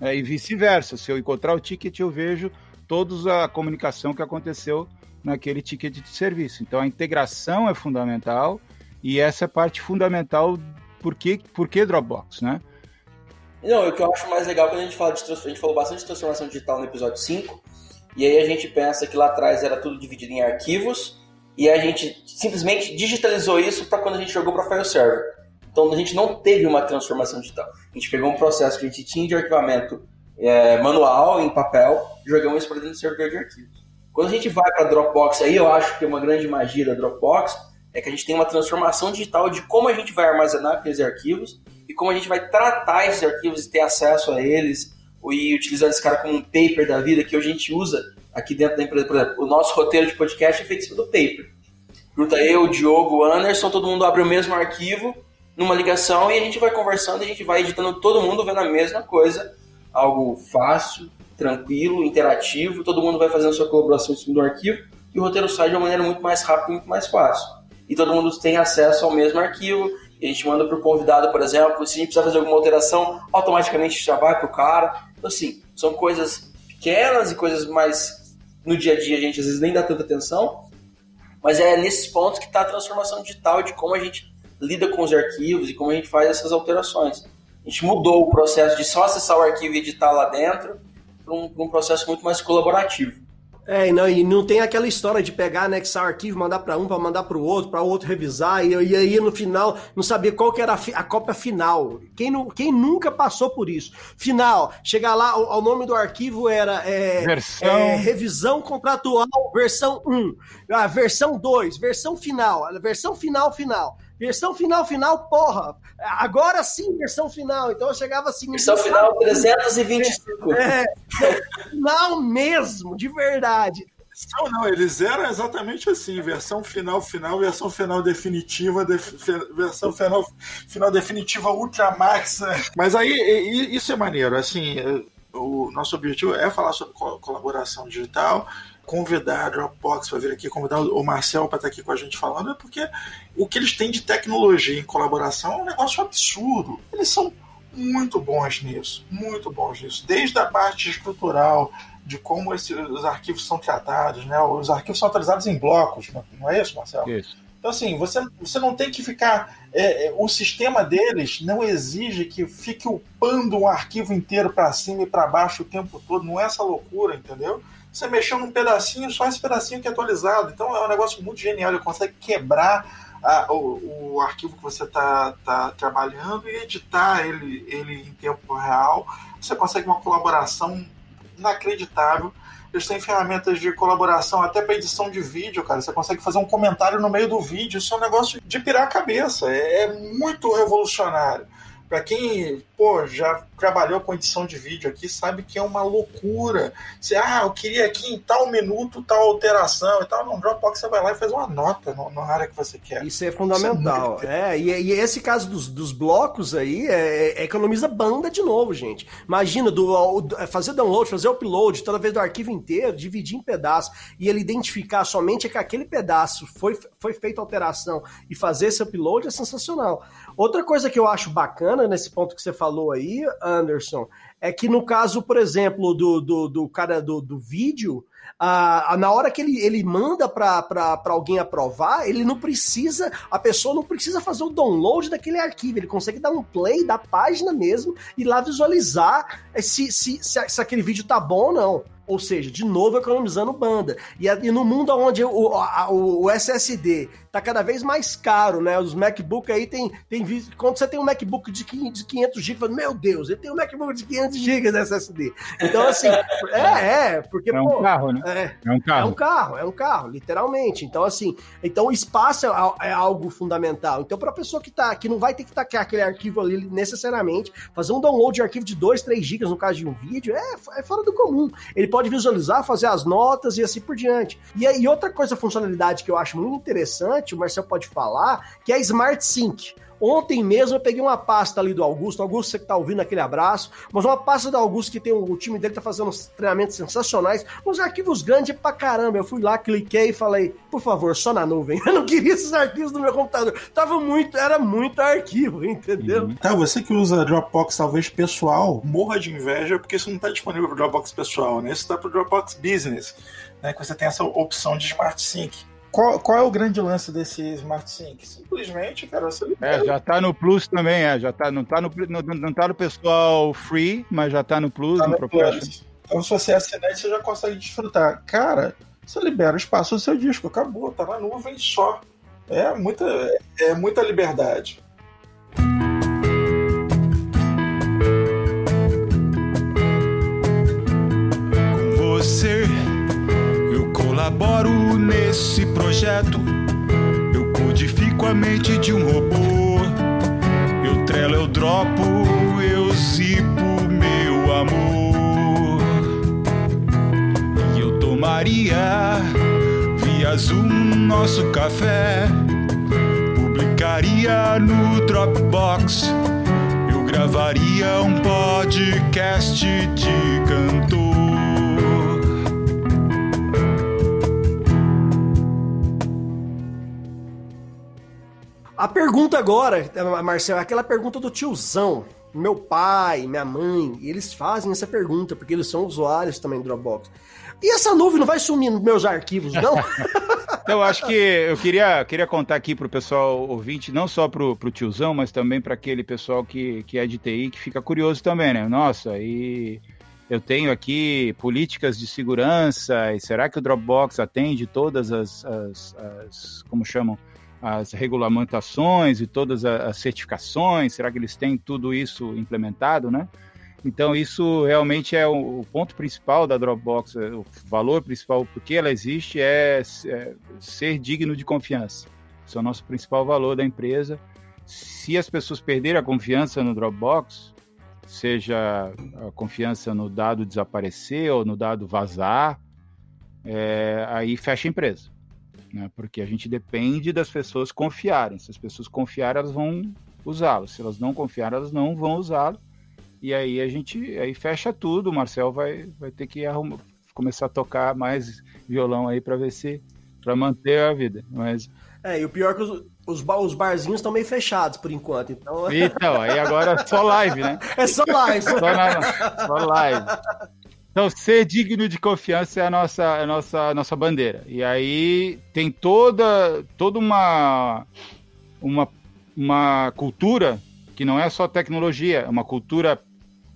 É, e vice-versa. Se eu encontrar o ticket, eu vejo toda a comunicação que aconteceu naquele ticket de serviço. Então a integração é fundamental e essa é parte fundamental por que, por que Dropbox, né? Não, o que eu acho mais legal quando a gente fala de transformação, a gente falou bastante de transformação digital no episódio 5, e aí a gente pensa que lá atrás era tudo dividido em arquivos, e a gente simplesmente digitalizou isso para quando a gente jogou para file server. Então a gente não teve uma transformação digital. A gente pegou um processo que a gente tinha de arquivamento é, manual, em papel, jogamos isso para dentro do servidor de arquivos. Quando a gente vai para Dropbox, aí eu acho que uma grande magia da Dropbox é que a gente tem uma transformação digital de como a gente vai armazenar aqueles arquivos e como a gente vai tratar esses arquivos e ter acesso a eles e utilizar esse cara como um paper da vida que a gente usa aqui dentro da empresa. Por exemplo, o nosso roteiro de podcast é feito em cima do paper. Junta eu, Diogo, o Anderson, todo mundo abre o mesmo arquivo numa ligação e a gente vai conversando, a gente vai editando todo mundo vendo a mesma coisa. Algo fácil, tranquilo, interativo, todo mundo vai fazendo sua colaboração em cima do arquivo e o roteiro sai de uma maneira muito mais rápida e muito mais fácil. E todo mundo tem acesso ao mesmo arquivo, a gente manda para o convidado, por exemplo, se a gente precisar fazer alguma alteração, automaticamente já vai para o cara. Então, assim, são coisas pequenas e coisas mais no dia a dia a gente às vezes nem dá tanta atenção, mas é nesses pontos que está a transformação digital de como a gente lida com os arquivos e como a gente faz essas alterações. A gente mudou o processo de só acessar o arquivo e editar lá dentro para um, um processo muito mais colaborativo. É, e não, e não tem aquela história de pegar, anexar o arquivo, mandar para um, para mandar para o outro, para o outro revisar, e, e, aí no final não sabia qual que era a, a cópia final. Quem, não, quem nunca passou por isso? Final, chegar lá, o, o nome do arquivo era é, versão. É, revisão contratual, versão 1, ah, versão 2, versão final, versão final, final. Versão final, final, porra. Agora sim, versão final. Então eu chegava assim. Versão final 325. É, final mesmo, de verdade. Não, não, eles eram exatamente assim: versão final, final, versão final definitiva, def, versão final, final definitiva Ultramax. Mas aí, isso é maneiro. Assim, o nosso objetivo é falar sobre colaboração digital convidar a Dropbox para vir aqui, convidar o Marcel para estar tá aqui com a gente falando, é porque o que eles têm de tecnologia em colaboração é um negócio absurdo. Eles são muito bons nisso, muito bons nisso. Desde a parte estrutural, de como esses, os arquivos são tratados, né? Os arquivos são atualizados em blocos, não é isso, Marcelo? Isso. Então, assim, você, você não tem que ficar. É, é o sistema deles não exige que fique upando um arquivo inteiro para cima e para baixo o tempo todo. Não é essa loucura, entendeu? Você mexeu num pedacinho, só esse pedacinho que é atualizado. Então é um negócio muito genial. Ele consegue quebrar a, o, o, arquivo que você está tá trabalhando e editar ele, ele em tempo real. Você consegue uma colaboração inacreditável. Eles têm ferramentas de colaboração até para edição de vídeo, cara. Você consegue fazer um comentário no meio do vídeo. Isso é um negócio de pirar a cabeça. É, é muito revolucionário. Para quem pô, já trabalhou com edição de vídeo aqui, sabe que é uma loucura. Você, ah, eu queria aqui em tal minuto, tal alteração e tal. No Dropbox você vai lá e faz uma nota na área que você quer. Isso é fundamental. Isso é, é e, e, esse caso dos, dos blocos aí é, é, economiza banda de novo, gente. Imagina do, fazer download, fazer upload toda vez do arquivo inteiro, dividir em pedaços e ele identificar somente que aquele pedaço foi, foi feita alteração e fazer esse upload é sensacional. Outra coisa que eu acho bacana nesse ponto que você falou aí, Anderson, é que no caso, por exemplo, do, do, do cara do, do vídeo, ah, na hora que ele, ele manda para alguém aprovar, ele não precisa, a pessoa não precisa fazer o download daquele arquivo, ele consegue dar um play da página mesmo e lá visualizar se, se, se, se aquele vídeo tá bom ou não. Ou seja, de novo economizando banda. E, e no mundo onde o, a, o, SSD tá cada vez mais caro, né? Os MacBook aí tem, tem quando você tem um MacBook de 500 GB, meu Deus, ele tem um MacBook de 500 GB de SSD. Então assim, *laughs* é, é, porque é um pô, carro, né? É, é, um carro. É um carro, é um carro, literalmente. Então assim, então o espaço é, é algo fundamental. Então para pessoa que tá, que não vai ter que tacar aquele arquivo ali necessariamente, fazer um download de arquivo de 2, 3 GB no caso de um vídeo, é, é fora do comum. Ele pode visualizar, fazer as notas e assim por diante. E, e outra coisa, funcionalidade que eu acho muito interessante, o Marcel pode falar, que é a Smart Sync. Ontem mesmo eu peguei uma pasta ali do Augusto. Augusto, você que tá ouvindo aquele abraço. Mas uma pasta do Augusto que tem o time dele tá fazendo uns treinamentos sensacionais. Uns arquivos grandes pra caramba. Eu fui lá, cliquei e falei, por favor, só na nuvem. *laughs* Eu não queria esses arquivos no meu computador. Tava muito, era muito arquivo, entendeu? Uhum. Tá, você que usa Dropbox talvez pessoal, morra de inveja porque isso não tá disponível pro Dropbox pessoal, né? Isso tá pro Dropbox Business, né? Que você tem essa opção de Smart Sync qual, qual é o grande lance desse Smart Sync? Simplesmente, cara, você É, já tá no Plus também, é. Já tá, não, tá no, não, não tá no pessoal free, mas já tá no Plus, tá no, no Plus. Então, se você assinar, você já consegue desfrutar. Cara, você libera o espaço do seu disco, acabou, tá na nuvem só. É muita, é muita liberdade. Com você, colaboro nesse projeto. Eu codifico a mente de um robô. Eu trelo, eu dropo, eu zipo meu amor. E eu tomaria via Zoom nosso café. Publicaria no Dropbox. Eu gravaria um podcast de cantor. A pergunta agora, Marcelo, é aquela pergunta do tiozão. Meu pai, minha mãe, eles fazem essa pergunta, porque eles são usuários também do Dropbox. E essa nuvem não vai sumir nos meus arquivos, não? *laughs* então, acho que eu queria, queria contar aqui para o pessoal ouvinte, não só para o tiozão, mas também para aquele pessoal que, que é de TI, que fica curioso também, né? Nossa, e eu tenho aqui políticas de segurança, e será que o Dropbox atende todas as, as, as como chamam, as regulamentações e todas as certificações? Será que eles têm tudo isso implementado, né? Então, isso realmente é o, ponto principal da Dropbox, é, o valor principal, porque ela existe, é, é ser digno de confiança. Esse é o nosso principal valor da empresa. Se as pessoas perderem a confiança no Dropbox, seja a confiança no dado desaparecer ou no dado vazar, é, aí fecha a empresa. Né? Porque a gente depende das pessoas confiarem. Se as pessoas confiarem, elas vão usá-lo. Se elas não confiarem, elas não vão usá-lo. E aí a gente aí fecha tudo. O Marcel vai, vai ter que arrumar, começar a tocar mais violão aí para ver se para manter a vida. Mas é, e o pior é que os, os, os barzinhos estão meio fechados por enquanto. Então, então aí agora é só live, né? *laughs* É só live. só, na, só live. Então, ser digno de confiança é a nossa, é a nossa, a nossa bandeira. E aí tem toda, toda uma, uma, uma cultura que não é só tecnologia, é uma cultura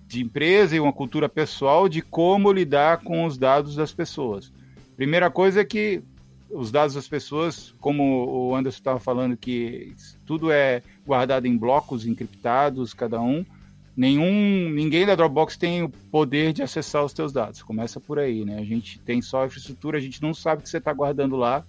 de empresa e uma cultura pessoal de como lidar com os dados das pessoas. Primeira coisa é que os dados das pessoas, como o Anderson estava falando, que tudo é guardado em blocos encriptados, cada um. Nenhum, ninguém da Dropbox tem o poder de acessar os teus dados. Começa por aí, né? A gente tem só a infraestrutura, a gente não sabe o que você está guardando lá,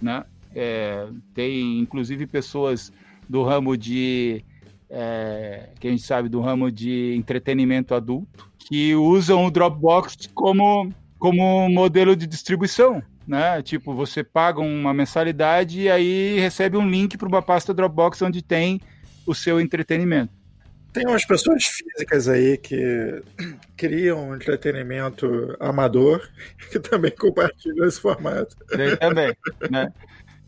né? É, tem inclusive pessoas do ramo de é, que a gente sabe do ramo de entretenimento adulto, que usam o Dropbox como, como modelo de distribuição. Né? Tipo, você paga uma mensalidade e aí recebe um link para uma pasta Dropbox onde tem o seu entretenimento. Tem umas pessoas físicas aí que *clears throat* criam entretenimento amador *laughs* que também compartilham esse formato. Tem também, né?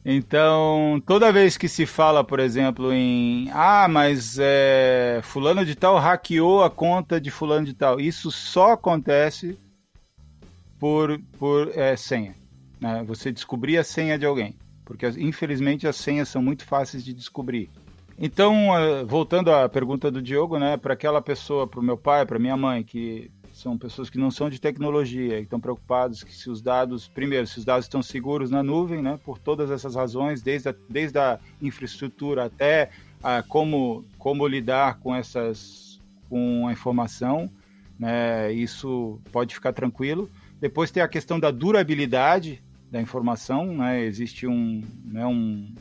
Então, toda vez que se fala, por exemplo, em ah, mas é, fulano de tal hackeou a conta de fulano de tal, isso só acontece por, por é, senha. Né? Você descobrir a senha de alguém, porque infelizmente as senhas são muito fáceis de descobrir. Então, é, voltando à pergunta do Diogo, né, para aquela pessoa, para o meu pai, para minha mãe, que são pessoas que não são de tecnologia e estão preocupados que se os dados, primeiro, se os dados estão seguros na nuvem, né, por todas essas razões, desde a, desde a infraestrutura até a como, como lidar com essas com a informação, né, isso pode ficar tranquilo. Depois tem a questão da durabilidade da informação, né, existe um, né, um,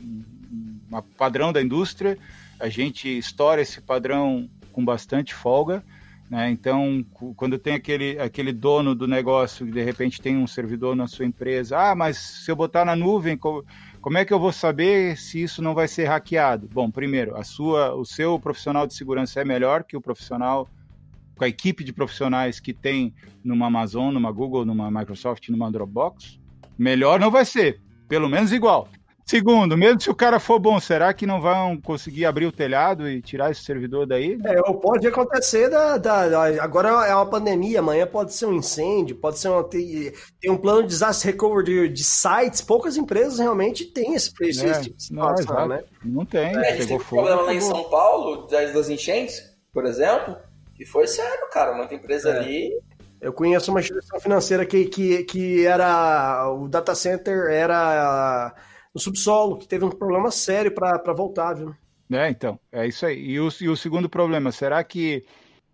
um padrão da indústria, a gente estoura esse padrão com bastante folga, né? Então, quando tem aquele, aquele dono do negócio que de repente tem um servidor na sua empresa, ah, mas se eu botar na nuvem, como é que eu vou saber se isso não vai ser hackeado? Bom, primeiro, a sua, o seu profissional de segurança é melhor que o profissional com a equipe de profissionais que tem numa Amazon, numa Google, numa Microsoft, numa Dropbox? Melhor não vai ser, pelo menos igual. Segundo, mesmo se o cara for bom, será que não vão conseguir abrir o telhado e tirar esse servidor daí? É, pode acontecer da, da, da, agora é uma pandemia, amanhã pode ser um incêndio, pode ser uma, tem, tem um plano de disaster recovery de, de, sites. Poucas empresas realmente têm esse, esse, é, tipo de situação, não, né? Não tem. É, a gente tem um problema lá em São Paulo das, das enchentes, por exemplo, que foi sério, cara. Muita empresa é. ali eu conheço uma instituição financeira que, que, que era. O data center era no subsolo, que teve um problema sério para voltar, viu? É, então, é isso aí. E o, e o segundo problema, será que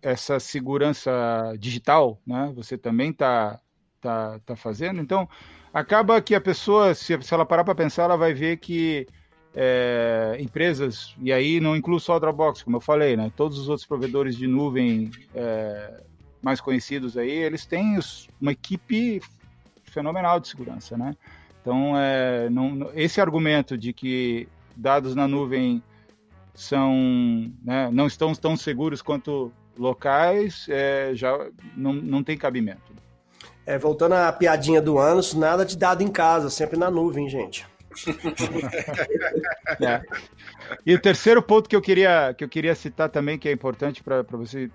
essa segurança digital, né, você também está tá, tá fazendo? Então, acaba que a pessoa, se, se ela parar para pensar, ela vai ver que é, empresas, e aí não incluo só a Dropbox, como eu falei, né, todos os outros provedores de nuvem é, mais conhecidos aí, eles têm uma equipe fenomenal de segurança, né? Então, é, não, esse argumento de que dados na nuvem são, né, não estão tão seguros quanto locais, é, já não, não tem cabimento. É, voltando à piadinha do ano, nada de dado em casa, sempre na nuvem, gente. *laughs* é. E o terceiro ponto que eu queria, que eu queria citar também, que é importante para você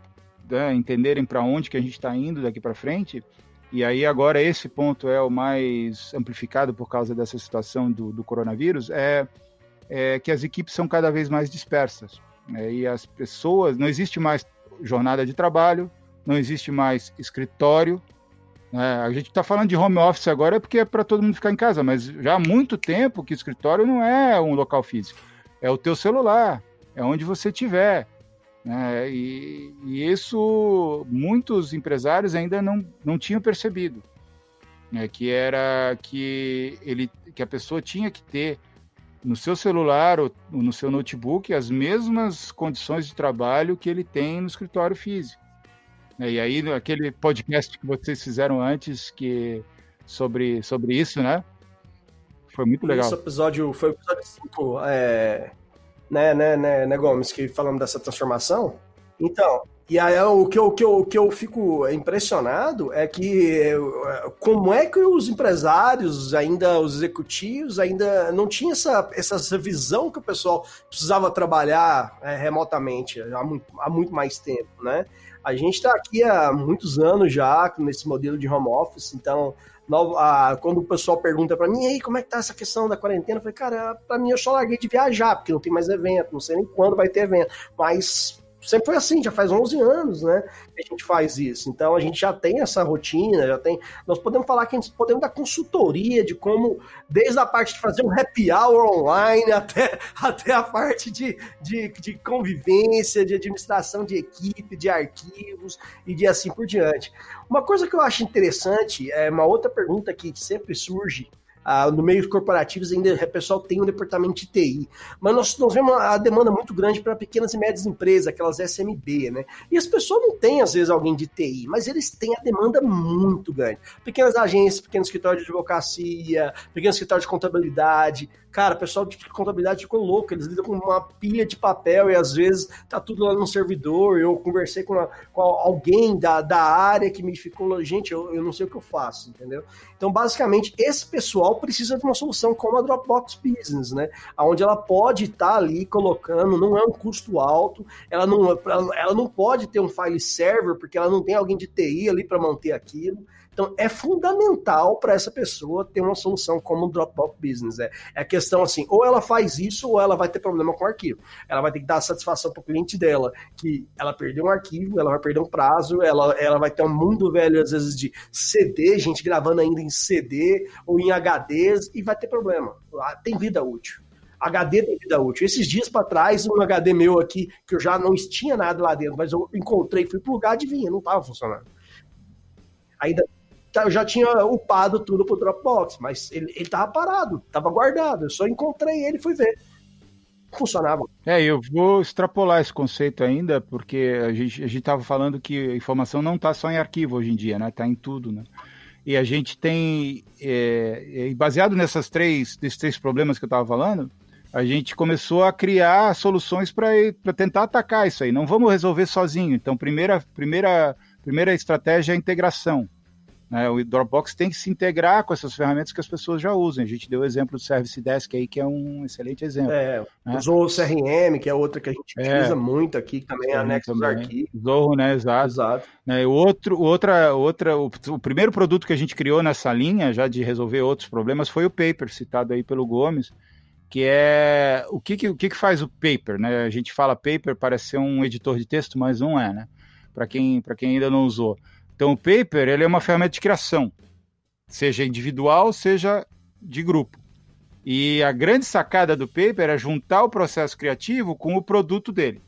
né, entenderem para onde que a gente está indo daqui para frente. E aí agora esse ponto é o mais amplificado por causa dessa situação do, do coronavírus, é, é, que as equipes são cada vez mais dispersas. Né, e as pessoas, não existe mais jornada de trabalho, não existe mais escritório. Né, a gente está falando de home office agora porque é para todo mundo ficar em casa, mas já há muito tempo que escritório não é um local físico, é o teu celular, é onde você estiver. Né? E, e, isso muitos empresários ainda não, não tinham percebido, né? que era que, ele, que a pessoa tinha que ter no seu celular ou no seu notebook as mesmas condições de trabalho que ele tem no escritório físico. Né? E aí, aquele podcast que vocês fizeram antes que, sobre, sobre isso, né? Foi muito legal. Esse episódio foi o episódio 5. É né, né, né, né, Gomes, que falamos dessa transformação. Então, e aí o que eu, que eu, que eu fico impressionado é que como é que os empresários, ainda os executivos, ainda não tinham essa, essa visão que o pessoal precisava trabalhar é, remotamente há muito, há muito mais tempo, né? A gente está aqui há muitos anos já nesse modelo de home office, então quando o pessoal pergunta para mim, aí, como é que tá essa questão da quarentena? Eu falei, cara, para mim eu só larguei de viajar, porque não tem mais evento, não sei nem quando vai ter evento, mas sempre foi assim, já faz 11 anos, né, que a gente faz isso. Então a gente já tem essa rotina, já tem. Nós podemos falar que a gente podemos dar consultoria de como, desde a parte de fazer um happy hour online até, *laughs* até a parte de, de, de convivência, de administração de equipe, de arquivos e de assim por diante. Uma coisa que eu acho interessante, é uma outra pergunta que sempre surge no meio corporativos ainda o pessoal tem um departamento de TI. Mas nós, nós vemos a demanda muito grande para pequenas e médias empresas, aquelas SMB, né? E as pessoas não têm, às vezes, alguém de TI, mas eles têm a demanda muito grande. Pequenas agências, pequenos escritórios de advocacia, pequenos escritórios de contabilidade, Cara, o pessoal de contabilidade ficou louco, eles lidam com uma pilha de papel e às vezes tá tudo lá no servidor. Eu conversei com, com alguém da, da área que me ficou, gente, eu, eu não sei o que eu faço, entendeu? Então, basicamente, esse pessoal precisa de uma solução como a Dropbox Business, né? Onde ela pode estar tá ali colocando, não é um custo alto, ela não, ela não pode ter um file server, porque ela não tem alguém de TI ali para manter aquilo. Então, é fundamental para essa pessoa ter uma solução como o Dropbox Business. É, é a questão assim, ou ela faz isso ou ela vai ter problema com o arquivo. Ela vai ter que dar satisfação para o cliente dela que ela perdeu um arquivo, ela vai perder um prazo, ela, ela vai ter um mundo velho, às vezes, de CD, gente gravando ainda em CD ou em HDs, e vai ter problema. Ah, tem vida útil. HD tem vida útil. Esses dias para trás, um HD meu aqui, que eu já não tinha nada lá dentro, mas eu encontrei, fui plugar, adivinha, não estava funcionando. Ainda eu já tinha upado tudo pro Dropbox, mas ele, ele tava parado, tava guardado. Eu só encontrei ele e fui ver. Funcionava. É, eu vou extrapolar esse conceito ainda, porque a gente, a gente tava falando que a informação não tá só em arquivo hoje em dia, né? Tá em tudo, né? E a gente tem, é, baseado nessas três, desses três problemas que eu estava falando, a gente começou a criar soluções para tentar atacar isso aí. Não vamos resolver sozinho. Então, primeira, primeira, primeira estratégia é a integração. Né? O Dropbox tem que se integrar com essas ferramentas que as pessoas já usam. A gente deu o exemplo do Service Desk aí, que é um excelente exemplo. É, né? usou o CRM, que é outra que a gente é, utiliza muito aqui, que também é anexo aos arquivos. Zorro, né? Exato. Exato. Né? O, outro, outra, outra, o, o, primeiro produto que a gente criou nessa linha, já de resolver outros problemas, foi o Paper, citado aí pelo Gomes, que é o que, que, o que, que faz o Paper, né? A gente fala Paper, parece ser um editor de texto, mas não é, né? Para quem, quem ainda não usou. Então, o paper ele é uma ferramenta de criação, seja individual, seja de grupo. E a grande sacada do paper é juntar o processo criativo com o produto dele.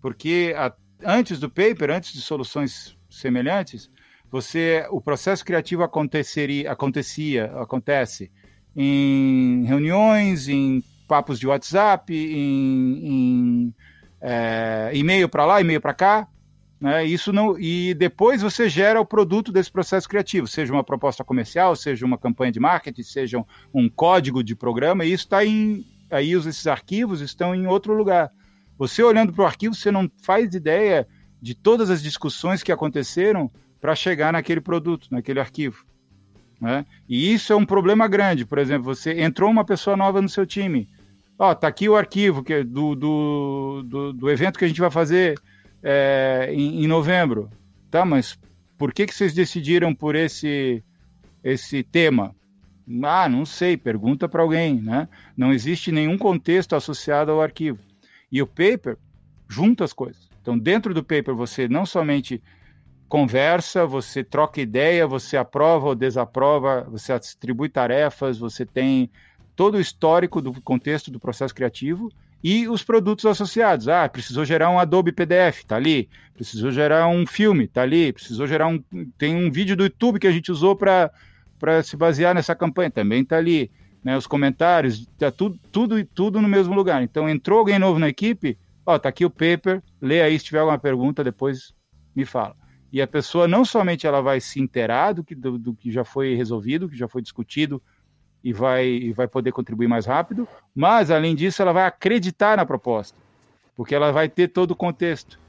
Porque a, antes do paper, antes de soluções semelhantes, você o processo criativo aconteceria, acontecia, acontece em reuniões, em papos de WhatsApp, em, em é, e-mail para lá, e-mail para cá, né? Isso não e depois você gera o produto desse processo criativo, seja uma proposta comercial, seja uma campanha de marketing, seja um, código de programa. E isso está em aí esses arquivos estão em outro lugar. Você olhando para o arquivo, você não faz ideia de todas as discussões que aconteceram para chegar naquele produto, naquele arquivo. Né? E isso é um problema grande. Por exemplo, você entrou uma pessoa nova no seu time. Ó, tá aqui o arquivo que é do, do, do, do evento que a gente vai fazer é, em, em, novembro. Tá, mas por que, que vocês decidiram por esse, esse tema? Ah, não sei, pergunta para alguém, né? Não existe nenhum contexto associado ao arquivo. E o paper junta as coisas. Então, dentro do paper, você não somente conversa, você troca ideia, você aprova ou desaprova, você distribui tarefas, você tem todo o histórico do contexto do processo criativo e os produtos associados. Ah, precisou gerar um Adobe PDF, tá ali. Precisou gerar um filme, tá ali. Precisou gerar um. Tem um vídeo do YouTube que a gente usou para se basear nessa campanha, também tá ali. Né, os comentários, tá tudo, tudo, tudo no mesmo lugar. Então, entrou alguém novo na equipe, ó, tá aqui o paper, lê aí se tiver alguma pergunta, depois me fala. E a pessoa não somente ela vai se inteirar do que, do, do que já foi resolvido, que já foi discutido, e vai, e vai poder contribuir mais rápido, mas além disso ela vai acreditar na proposta, porque ela vai ter todo o contexto.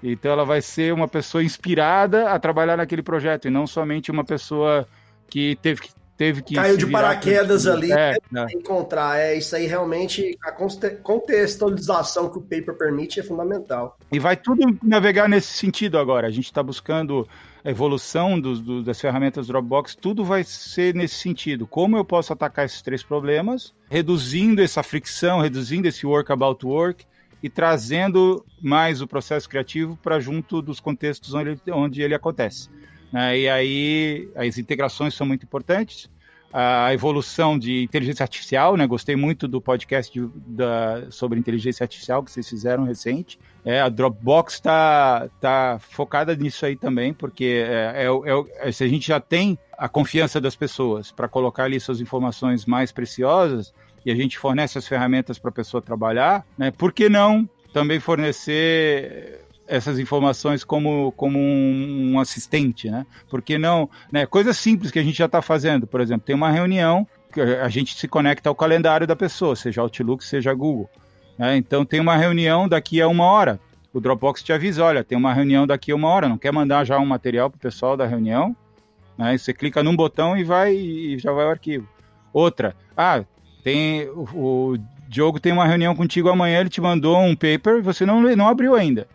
Então ela vai ser uma pessoa inspirada a trabalhar naquele projeto e não somente uma pessoa que teve que teve que caiu de paraquedas ali é, né? encontrar é isso aí realmente a contextualização que o paper permite é fundamental e vai tudo navegar nesse sentido agora a gente está buscando a evolução do, das ferramentas Dropbox, tudo vai ser nesse sentido. Como eu posso atacar esses três problemas, reduzindo essa fricção, reduzindo esse work about work e trazendo mais o processo criativo para junto dos contextos onde ele, onde ele acontece. Né? E aí as integrações são muito importantes a evolução de inteligência artificial, né? Gostei muito do podcast de, da, sobre inteligência artificial que vocês fizeram recente. É, a Dropbox está tá focada nisso aí também, porque é, é, é, se a gente já tem a confiança das pessoas para colocar ali suas informações mais preciosas e a gente fornece as ferramentas para a pessoa trabalhar, né? Por que não também fornecer essas informações como, como um, assistente, né? Porque não, né? Coisas simples que a gente já está fazendo, por exemplo, tem uma reunião que a gente se conecta ao calendário da pessoa, seja Outlook, seja Google. Né? Então tem uma reunião daqui a uma hora. O Dropbox te avisa, olha, tem uma reunião daqui a uma hora, não quer mandar já um material para o pessoal da reunião? Né? Você clica num botão e vai e já vai o arquivo. Outra, ah, tem o, o Diogo tem uma reunião contigo amanhã, ele te mandou um paper, você não, não abriu ainda.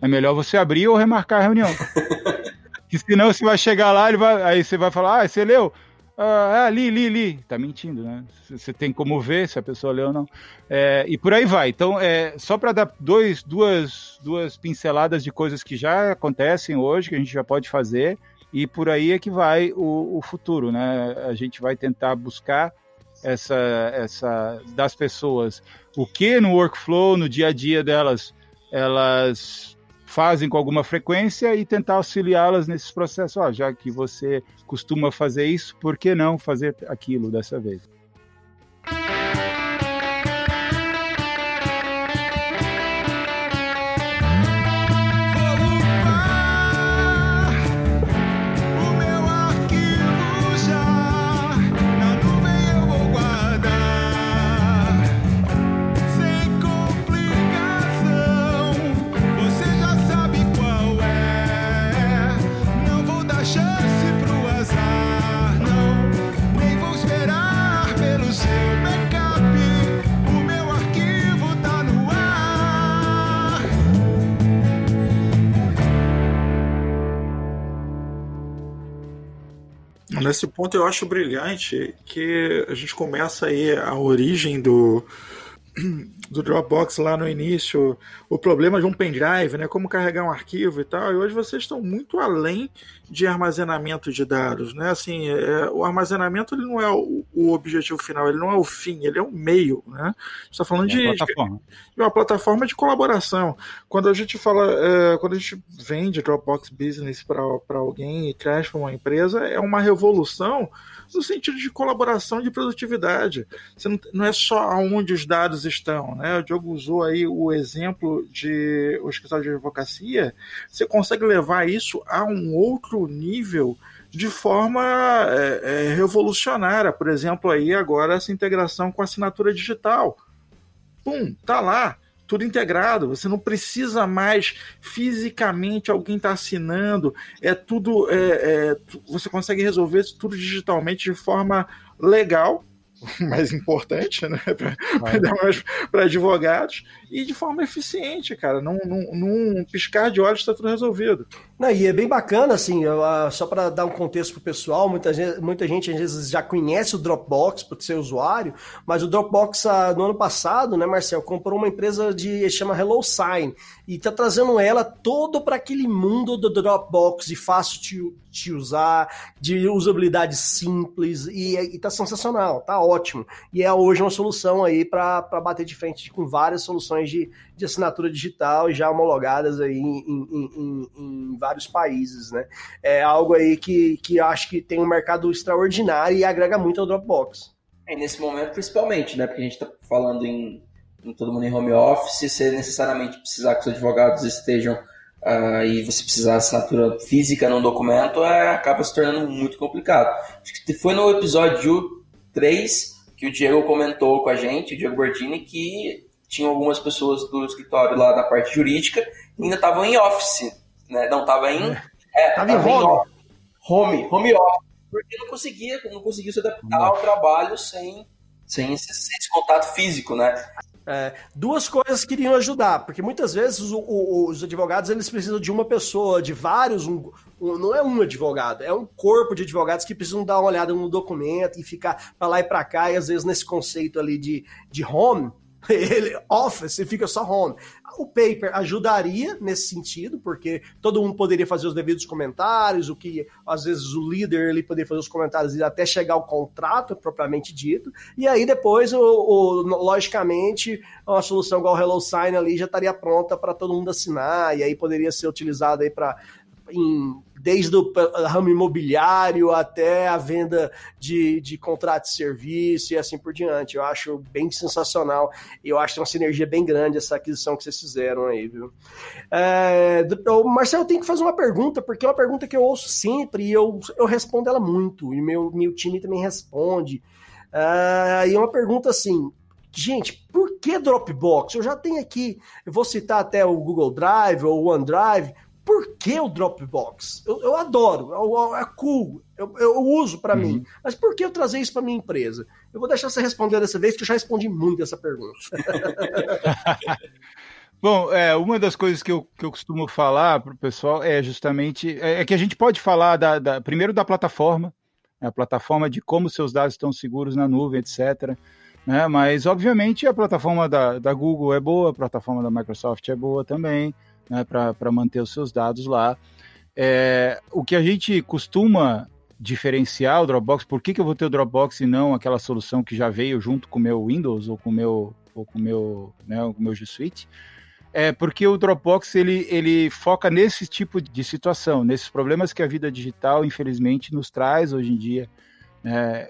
É melhor você abrir ou remarcar a reunião. *laughs* que senão você vai chegar lá, ele vai, aí você vai falar, ah, você leu? Ah, é, li, li, li. Tá mentindo, né? Você tem como ver se a pessoa leu ou não. É, e por aí vai. Então, é, só para dar dois, duas, duas pinceladas de coisas que já acontecem hoje, que a gente já pode fazer, e por aí é que vai o, o futuro, né? A gente vai tentar buscar essa, essa das pessoas o que no workflow, no dia a dia delas, elas fazem com alguma frequência e tentar auxiliá-las nesses processos. Já que você costuma fazer isso, por que não fazer aquilo dessa vez? Nesse ponto eu acho brilhante que a gente começa aí a origem do, do Dropbox lá no início, o problema de um pendrive, né, como carregar um arquivo e tal, e hoje vocês estão muito além de armazenamento de dados, né, assim, é, o armazenamento ele não é o, o, objetivo final, ele não é o fim, ele é o meio, né, está falando é de, plataforma. de, uma plataforma de colaboração. Quando a gente fala, é, quando a gente vende Dropbox Business para alguém e traz para uma empresa, é uma revolução no sentido de colaboração de produtividade. Você não, não é só onde os dados estão, né? O Diogo usou aí o exemplo de o escritório de advocacia. Você consegue levar isso a um outro nível de forma é, é, revolucionária. Por exemplo, aí agora essa integração com assinatura digital. Pum, tá lá tudo integrado. Você não precisa mais fisicamente alguém estar tá assinando. É tudo. É, é, você consegue resolver tudo digitalmente de forma legal *laughs* mais importante, né, *laughs* para advogados, e de forma eficiente, cara. Num, num, num piscar de olhos está tudo resolvido. Não, e é bem bacana, assim, uh, só para dar um contexto pro pessoal, muita gente, muita gente às vezes já conhece o Dropbox por ser usuário, mas o Dropbox uh, no ano passado, né, Marcel, comprou uma empresa de chama HelloSign e tá trazendo ela todo para aquele mundo do Dropbox de fácil de, de usar, de usabilidade simples e, e tá sensacional, tá ótimo. E é hoje uma solução aí para bater de frente com várias soluções de, de assinatura digital já homologadas aí em, em, em, em, vários países, né? É algo aí que, que acho que tem um mercado extraordinário e agrega muito ao Dropbox. É, nesse momento principalmente, né? Porque a gente está falando em todo mundo em home office, se necessariamente precisar que os advogados estejam uh, e você precisar assinatura física num documento, é, acaba se tornando muito complicado. Acho que foi no episódio 3 que o Diego comentou com a gente, o Diego Bordini, que tinha algumas pessoas do escritório lá da parte jurídica e ainda estavam em office, né? Não, estava em... É, tava, tava em home. home. Home office. Porque não conseguia, não conseguia se adaptar ao trabalho sem sem esse, esse, contato físico, né? É, duas coisas que iriam ajudar, porque muitas vezes o, o, os advogados eles precisam de uma pessoa, de vários, um, um, não é um advogado, é um corpo de advogados que precisam dar uma olhada no documento e ficar para lá e para cá, e às vezes nesse conceito ali de, de home, ele office fica só home. O paper ajudaria nesse sentido, porque todo mundo poderia fazer os devidos comentários, o que às vezes o líder ele poderia fazer os comentários e até chegar ao contrato propriamente dito. E aí depois, o, o logicamente, uma solução igual o Hello Sign ali já estaria pronta para todo mundo assinar, e aí poderia ser utilizada aí para em desde o ramo imobiliário até a venda de, de contratos de serviço e assim por diante. Eu acho bem sensacional. Eu acho que uma sinergia bem grande essa aquisição que vocês fizeram aí, viu? É, Marcelo, eu tenho que fazer uma pergunta, porque é uma pergunta que eu ouço sempre e eu, eu respondo ela muito, e meu, meu time também responde. É, e é uma pergunta assim: Gente, por que Dropbox? Eu já tenho aqui, eu vou citar até o Google Drive ou o OneDrive. Por que o Dropbox? Eu, eu adoro, é, é cool, eu, eu uso para uhum. mim. Mas por que eu trazer isso para minha empresa? Eu vou deixar você responder dessa vez, que eu já respondi muito essa pergunta. *laughs* Bom, é, uma das coisas que eu, que eu costumo falar para o pessoal é justamente é, é, que a gente pode falar da, da, primeiro da plataforma, né, a plataforma de como seus dados estão seguros na nuvem, etc. Né? Mas, obviamente, a plataforma da, da Google é boa, a plataforma da Microsoft é boa também né, para manter os seus dados lá. É, o que a gente costuma diferenciar o Dropbox, por que, que eu vou ter o Dropbox e não aquela solução que já veio junto com o meu Windows ou com o meu, ou com meu, né, meu G Suite? É porque o Dropbox ele, ele foca nesse tipo de situação, nesses problemas que a vida digital, infelizmente, nos traz hoje em dia. É,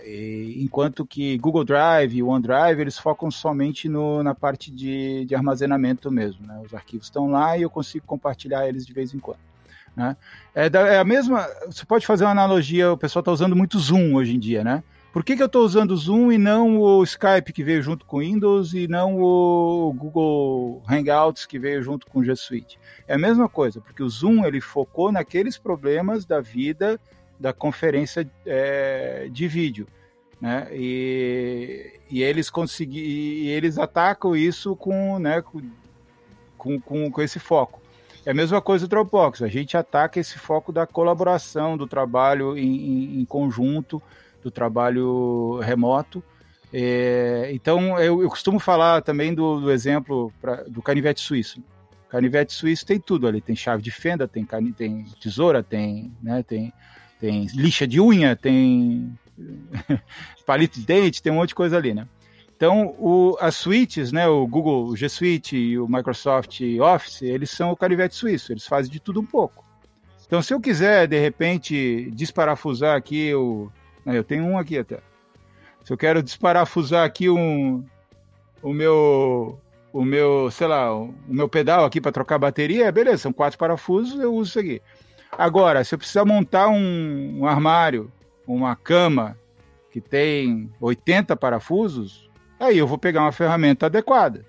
enquanto que Google Drive e OneDrive eles focam somente no, na parte de, de armazenamento mesmo. Né? Os arquivos estão lá e eu consigo compartilhar eles de vez em quando. Né? É, da, é, a mesma. Você pode fazer uma analogia. O pessoal está usando muito Zoom hoje em dia, né? Por que, que eu estou usando o Zoom e não o Skype que veio junto com o Windows e não o Google Hangouts que veio junto com o G Suite? É a mesma coisa, porque o Zoom ele focou naqueles problemas da vida da conferência é, de vídeo. Né? E, e eles conseguiram, eles atacam isso com, né, com, com, com esse foco. É a mesma coisa do Dropbox. A gente ataca esse foco da colaboração, do trabalho em, em, em conjunto, do trabalho remoto. É, então, eu, eu, costumo falar também do, do exemplo pra, do canivete suíço. Canivete suíço tem tudo ali, tem chave de fenda, tem, tem tesoura, tem, né, tem, tem lixa de unha, tem *laughs* palito de dente, tem um monte de coisa ali, né? Então, o, as suítes, né, o Google o G Suite e o Microsoft Office, eles são o canivete suíço, eles fazem de tudo um pouco. Então, se eu quiser, de repente, desparafusar aqui, o, né, eu tenho um aqui até. Se eu quero desparafusar aqui um, o meu o meu, sei lá, o meu pedal aqui para trocar bateria, beleza, são quatro parafusos, eu uso isso aqui. Agora, se eu precisar montar um, um armário, uma cama que tem 80 parafusos, aí eu vou pegar uma ferramenta adequada.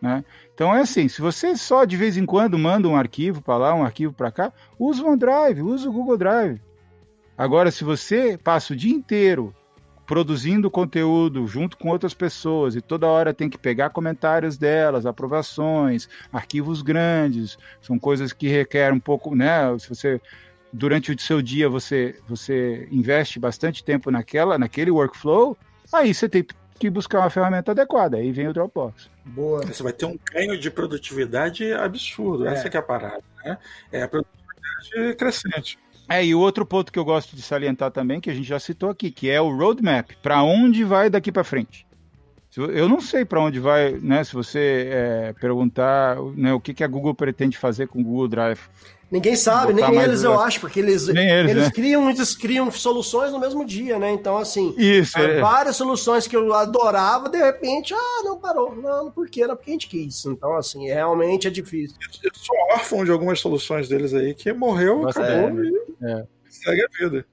Né? Então é assim, se você só de vez em quando manda um arquivo para lá, um arquivo para cá, usa o OneDrive, usa o Google Drive. Agora, se você passa o dia inteiro produzindo conteúdo junto com outras pessoas e toda hora tem que pegar comentários delas, aprovações, arquivos grandes, são coisas que requerem um pouco, né? Se você durante o seu dia você você investe bastante tempo naquela, naquele workflow, aí você tem que buscar uma ferramenta adequada, aí vem o Dropbox. Boa. Você vai ter um ganho de produtividade absurdo, é. essa que é a parada, né? É a produtividade crescente. É, e o outro ponto que eu gosto de salientar também, que a gente já citou aqui, que é o roadmap. Para onde vai daqui para frente? Eu não sei para onde vai, né? Se você é, perguntar né, o que, que a Google pretende fazer com o Google Drive. Ninguém sabe, nem eles, eu acho, porque eles, eles, eles né? criam, eles criam soluções no mesmo dia, né? Então, assim, Isso, é, é. várias soluções que eu adorava, de repente, ah, não parou. Não, por quê? Não, porque a gente quis. Então, assim, realmente é difícil. Eu sou órfão de algumas soluções deles aí, que morreu, Nossa, acabou é, e é. segue a vida.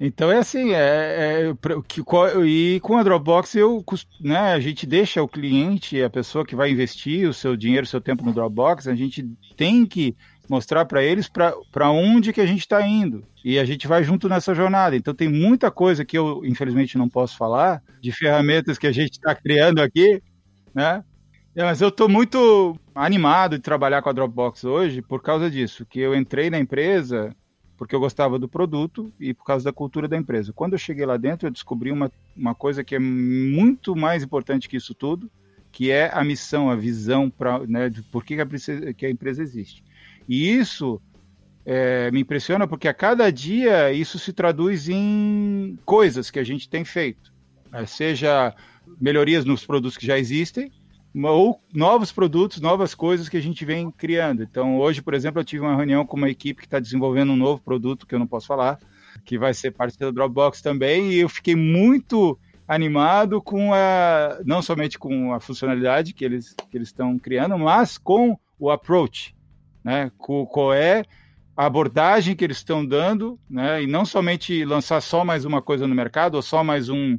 Então é assim, é, é que, e com a Dropbox eu, né, a gente deixa o cliente, a pessoa que vai investir o seu dinheiro, o seu tempo no Dropbox, a gente tem que mostrar para eles para onde que a gente está indo. E a gente vai junto nessa jornada. Então tem muita coisa que eu, infelizmente, não posso falar, de ferramentas que a gente está criando aqui, né? É, mas eu estou muito animado de trabalhar com a Dropbox hoje por causa disso, que eu entrei na empresa porque eu gostava do produto e por causa da cultura da empresa. Quando eu cheguei lá dentro, eu descobri uma, uma coisa que é muito mais importante que isso tudo, que é a missão, a visão para né, de por que a, que a empresa existe. E isso é, me impressiona porque a cada dia isso se traduz em coisas que a gente tem feito, né? seja melhorias nos produtos que já existem, ou novos produtos, novas coisas que a gente vem criando. Então, hoje, por exemplo, eu tive uma reunião com uma equipe que está desenvolvendo um novo produto que eu não posso falar, que vai ser parte da Dropbox também, e eu fiquei muito animado com a não somente com a funcionalidade que eles que eles estão criando, mas com o approach, né? Qual é a abordagem que eles estão dando, né? E não somente lançar só mais uma coisa no mercado ou só mais um,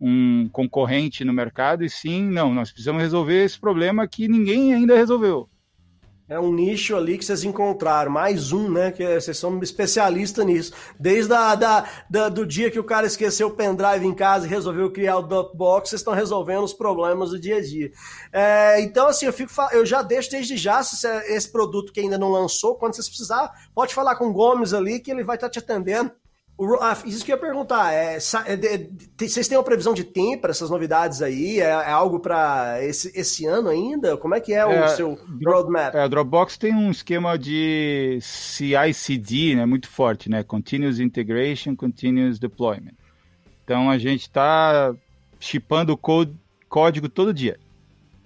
um concorrente no mercado, e sim, não, nós precisamos resolver esse problema que ninguém ainda resolveu. É um nicho ali que vocês encontraram, mais um, né? Que vocês são especialistas nisso. Desde a, da, da, do dia que o cara esqueceu o pendrive em casa e resolveu criar o Dropbox, vocês estão resolvendo os problemas do dia a dia. É, então, assim, eu, fico, eu já deixo desde já esse, esse produto que ainda não lançou, quando vocês precisar, pode falar com o Gomes ali que ele vai estar te atendendo. O, ah, isso que eu ia perguntar, é, é, vocês têm uma previsão de tempo para essas novidades aí? É, é algo para esse, esse ano ainda? Como é que é, é o seu roadmap? É, a Dropbox tem um esquema de CI/CD, né, muito forte, né? Continuous Integration, Continuous Deployment. Então a gente está chipando código todo dia.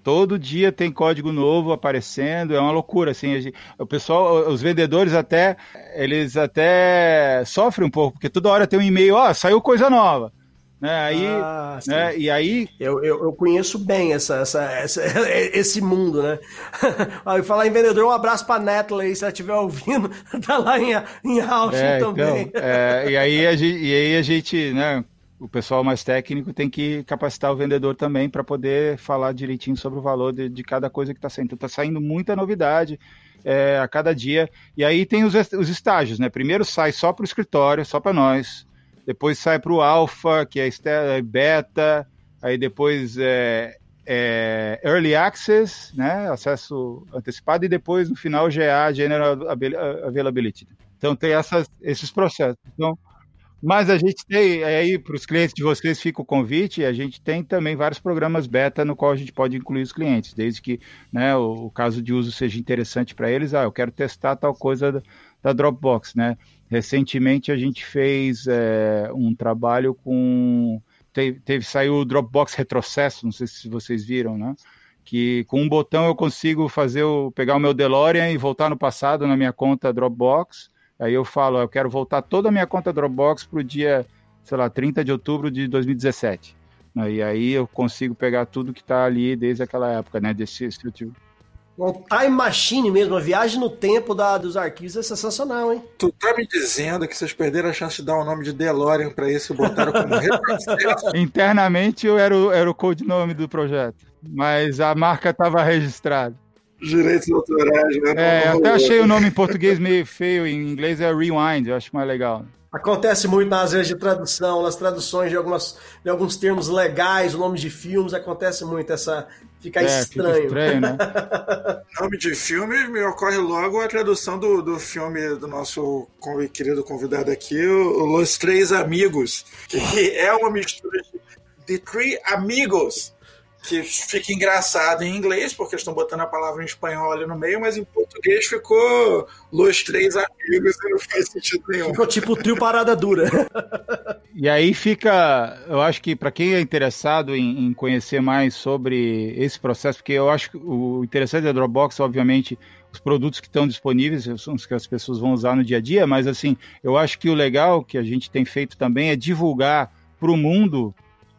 Todo dia tem código novo aparecendo, é uma loucura, assim, gente, o pessoal, os vendedores até, eles até sofrem um pouco, porque toda hora tem um e-mail, ó, oh, saiu coisa nova. Né? Aí, ah, né? E aí. Eu, eu, eu, conheço bem essa, essa, essa, *laughs* esse mundo, né? *laughs* aí falar em vendedor, um abraço pra Netla aí, se ela estiver ouvindo, *laughs* tá lá em, em Austin é, então, também. Então, é, e, aí a gente, e aí a gente, né? O pessoal mais técnico tem que capacitar o vendedor também para poder falar direitinho sobre o valor de, de cada coisa que está saindo. Está saindo muita novidade é, a cada dia. E aí tem os, os estágios, né? Primeiro sai só para o escritório, só para nós. Depois sai para o alfa, que é, é beta. Aí depois é, é, Early Access, né, acesso antecipado, e depois no final GA, General Availability. Então tem essas, esses processos. Então, mas a gente tem, aí para os clientes de vocês fica o convite, a gente tem também vários programas beta no qual a gente pode incluir os clientes, desde que né, o, o caso de uso seja interessante para eles, ah, eu quero testar tal coisa da, da Dropbox, né? Recentemente a gente fez é, um trabalho com teve, teve saiu o Dropbox retrocesso, não sei se vocês viram, né? Que com um botão eu consigo fazer o, pegar o meu DeLorean e voltar no passado na minha conta Dropbox. Aí eu falo, eu quero voltar toda a minha conta Dropbox para o dia, sei lá, 30 de outubro de 2017. E aí eu consigo pegar tudo que está ali desde aquela época, né? Desse, tipo. Um time machine mesmo, uma viagem no tempo da, dos arquivos é sensacional, hein? Tu tá me dizendo que vocês perderam a chance de dar o nome de DeLorean pra esse e botaram como? *laughs* Internamente eu era o, era o codinome do projeto, mas a marca estava registrada. Direitos autorais, né? É, até achei o nome em português meio feio, em inglês é Rewind, eu acho mais legal. Acontece muito nas vezes de tradução, nas traduções de, algumas, de alguns termos legais, o nome de filmes, acontece muito essa. Fica é, estranho. Fica estranho, né? *laughs* nome de filme me ocorre logo a tradução do, do filme do nosso querido convidado aqui, o Los Três Amigos, que é uma mistura de The Three Amigos que fica engraçado em inglês, porque estão botando a palavra em espanhol ali no meio, mas em português ficou Los Três Amigos e não faz sentido nenhum. Ficou tipo trio parada dura. *laughs* e aí fica, eu acho que para quem é interessado em, em, conhecer mais sobre esse processo, porque eu acho que o interessante da Dropbox, obviamente, os produtos que estão disponíveis são os que as pessoas vão usar no dia a dia, mas assim, eu acho que o legal que a gente tem feito também é divulgar para o mundo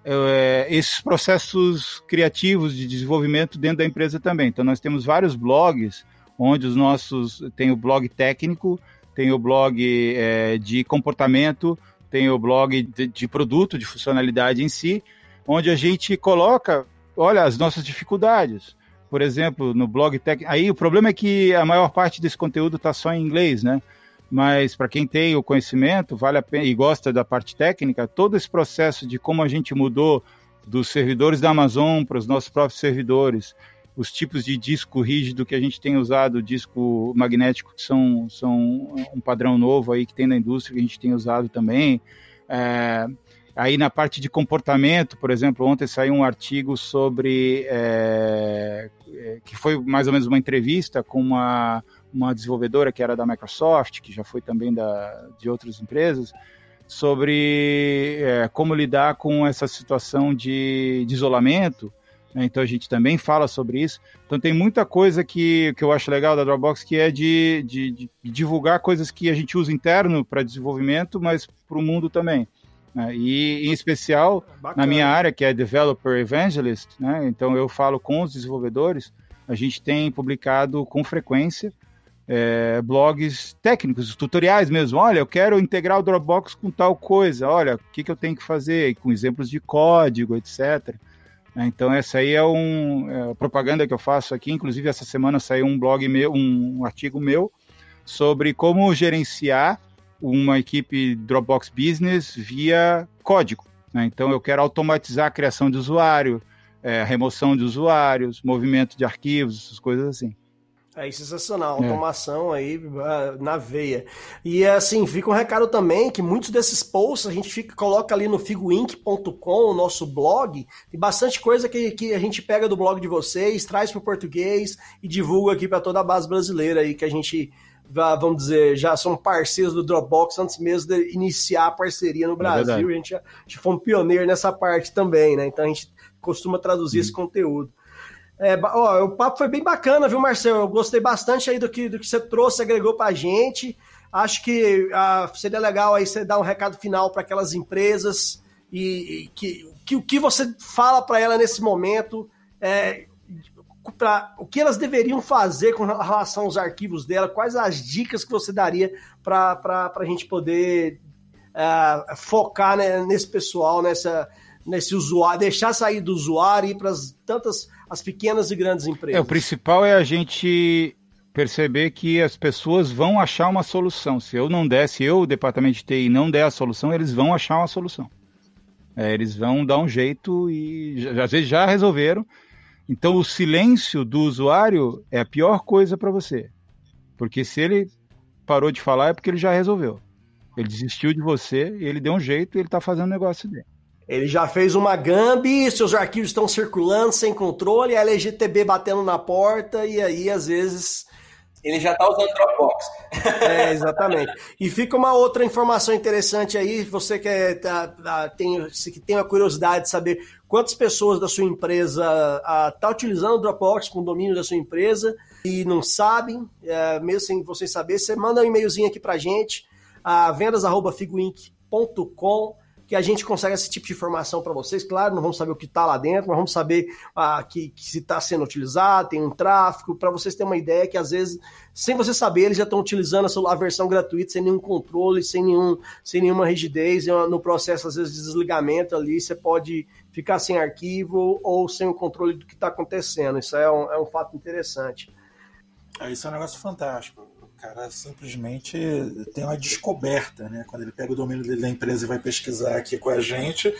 é, esses processos criativos de desenvolvimento dentro da empresa também. Então, nós temos vários blogs, onde os nossos. Tem o blog técnico, tem o blog é, de comportamento, tem o blog de, de, produto, de funcionalidade em si, onde a gente coloca, olha, as nossas dificuldades. Por exemplo, no blog técnico. Aí o problema é que a maior parte desse conteúdo está só em inglês, né? Mas para quem tem o conhecimento, vale a pena e gosta da parte técnica, todo esse processo de como a gente mudou dos servidores da Amazon para os nossos próprios servidores, os tipos de disco rígido que a gente tem usado, disco magnético, que são, são um padrão novo aí que tem na indústria, que a gente tem usado também. É, aí na parte de comportamento, por exemplo, ontem saiu um artigo sobre, é, é que foi mais ou menos uma entrevista com uma uma desenvolvedora que era da Microsoft, que já foi também da, de outras empresas, sobre é, como lidar com essa situação de, de isolamento. Né? Então a gente também fala sobre isso. Então tem muita coisa que, que eu acho legal da Dropbox que é de, de, de divulgar coisas que a gente usa interno para desenvolvimento, mas para o mundo também. Né? E em especial Bacana. na minha área, que é Developer Evangelist, né? então eu falo com os desenvolvedores. A gente tem publicado com frequência é, blogs técnicos, tutoriais mesmo. Olha, eu quero integrar o Dropbox com tal coisa. Olha, o que, que eu tenho que fazer? Com exemplos de código, etc. Né, então, essa aí é um é, propaganda que eu faço aqui. Inclusive, essa semana saiu um blog meu, um artigo meu sobre como gerenciar uma equipe Dropbox Business via código. Né? Então, eu quero automatizar a criação de usuário, é, remoção de usuários, movimento de arquivos, essas coisas assim. É sensacional, é. automação aí ah, na veia. E assim, fica um recado também que muitos desses posts a gente fica, coloca ali no figuinc.com, o nosso blog, tem bastante coisa que, que a gente pega do blog de vocês, traz para o português e divulga aqui para toda a base brasileira aí que a gente vamos dizer, já são parceiros do Dropbox antes mesmo de iniciar a parceria no é Brasil. É a, gente, a gente foi um pioneiro nessa parte também, né? Então a gente costuma traduzir esse conteúdo. É, ó, o papo foi bem bacana, viu, Marcelo? Eu gostei bastante aí do que, do que você trouxe, agregou pra gente. Acho que ah, seria legal aí você dar um recado final para aquelas empresas e, e que, que o que você fala para ela nesse momento é, pra, o que elas deveriam fazer com relação aos arquivos dela, quais as dicas que você daria para a gente poder uh, focar né, nesse pessoal, nessa, nesse usuário, deixar sair do usuário e ir para tantas as pequenas e grandes empresas. É, o principal é a gente perceber que as pessoas vão achar uma solução. Se eu não der, se eu, o departamento de TI, não der a solução, eles vão achar uma solução. É, eles vão dar um jeito e às vezes já resolveram, Então, o silêncio do usuário é a pior coisa para você. Porque se ele parou de falar é porque ele já resolveu. Ele desistiu de você, ele deu um jeito e ele está fazendo o negócio dele. Ele já fez uma gambi, seus arquivos estão circulando sem controle, a LGTB batendo na porta, e aí, às vezes. Ele já está usando Dropbox. É, exatamente. E fica uma outra informação interessante aí, você que é, tá, tá, tem, que tem a curiosidade de saber quantas pessoas da sua empresa estão tá utilizando o Dropbox com o domínio da sua empresa e não sabem, é, mesmo sem vocês saberem, você manda um e-mailzinho aqui para gente, a que a gente consegue esse tipo de informação para vocês. Claro, não vamos saber o que está lá dentro, mas vamos saber ah, que, que, se está sendo utilizado, tem um tráfego, para vocês terem uma ideia que às vezes, sem você saber, eles já estão utilizando a, versão gratuita sem nenhum controle, sem, nenhum, sem nenhuma rigidez. No processo, às vezes, de desligamento ali, você pode ficar sem arquivo ou sem o controle do que está acontecendo. Isso é um, é um fato interessante. É, isso é um negócio fantástico cara simplesmente tem uma descoberta, né? Quando ele pega o domínio dele da empresa e vai pesquisar aqui com a gente,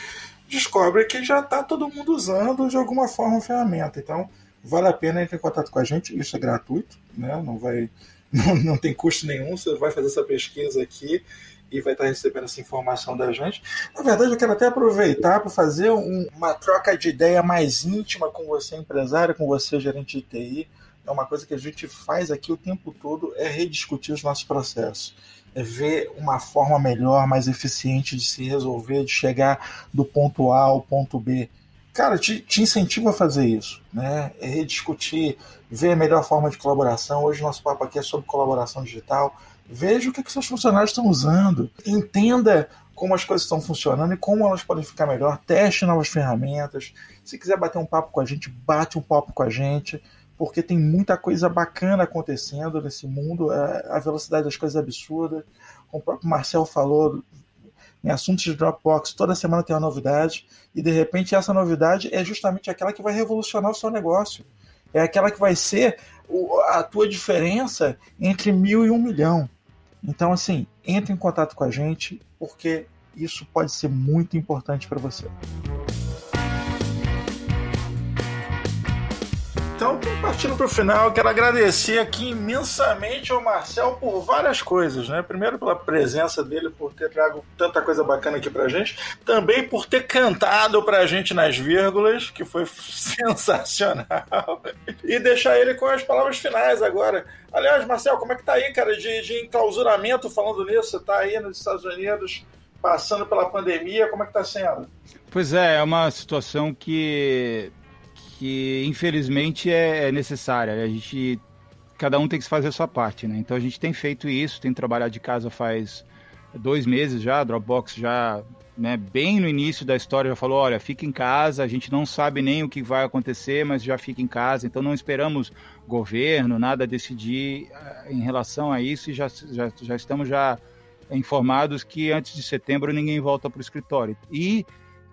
descobre que já está todo mundo usando de alguma forma a ferramenta. Então, vale a pena entrar em contato com a gente, isso é gratuito, né? Não vai. *laughs* Não, não tem custo nenhum, você vai fazer essa pesquisa aqui e vai estar recebendo essa informação da gente. Na verdade, eu quero até aproveitar para fazer um, uma troca de ideia mais íntima com você, empresário, com você, gerente de TI é uma coisa que a gente faz aqui o tempo todo, é rediscutir os nossos processos. É ver uma forma melhor, mais eficiente de se resolver, de chegar do ponto A ao ponto B. Cara, te, te incentivo a fazer isso, né? É rediscutir, ver a melhor forma de colaboração. Hoje nosso papo aqui é sobre colaboração digital. Veja o que, que seus funcionários estão usando. Entenda como as coisas estão funcionando e como elas podem ficar melhor. Teste novas ferramentas. Se quiser bater um papo com a gente, bate um papo com a gente porque tem muita coisa bacana acontecendo nesse mundo, é, a velocidade das coisas é absurda. Como o próprio Marcel falou, em assuntos de Dropbox, toda semana tem uma novidade, e de repente essa novidade é justamente aquela que vai revolucionar o seu negócio. É aquela que vai ser a tua diferença entre mil e um milhão. Então, assim, entre em contato com a gente, porque isso pode ser muito importante para você. Então, partindo para o final, quero agradecer aqui imensamente ao Marcel por várias coisas, né? Primeiro pela presença dele, por ter trago tanta coisa bacana aqui pra gente, também por ter cantado pra gente nas vírgulas, que foi *laughs* sensacional, e deixar ele com as palavras finais agora. Aliás, Marcel, como é que tá aí, cara, de, de enclausuramento falando nisso? Você tá aí nos Estados Unidos passando pela pandemia, como é que tá sendo? Pois é, é uma situação que que infelizmente é, é necessária. A gente cada um tem que fazer a sua parte, né? Então a gente tem feito isso, tem trabalhado de casa faz dois meses já, Dropbox já, né, bem no início da história já falou, olha, fica em casa, a gente não sabe nem o que vai acontecer, mas já fica em casa, então não esperamos governo, nada decidir eh, em relação a isso e já, já, já estamos já informados que antes de setembro ninguém volta para o escritório. E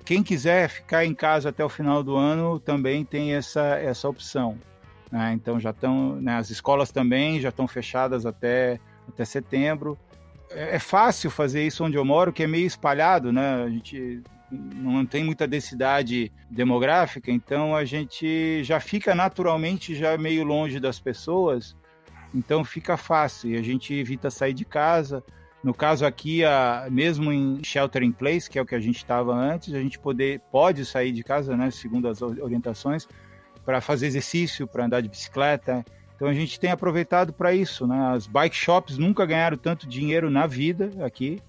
quem quiser ficar em casa até o final do ano também tem essa, essa opção. Né? Então já estão, né, as escolas também já estão fechadas até, até setembro. É, é, fácil fazer isso onde eu moro, que é meio espalhado, né? A gente não tem muita densidade demográfica, então a gente já fica naturalmente já meio longe das pessoas, então fica fácil e a gente evita sair de casa. No caso aqui, a, mesmo em shelter in place, que é o que a gente estava antes, a gente poder, pode sair de casa, né, segundo as orientações, para fazer exercício, para andar de bicicleta. Então a gente tem aproveitado para isso. Né? As bike shops nunca ganharam tanto dinheiro na vida aqui,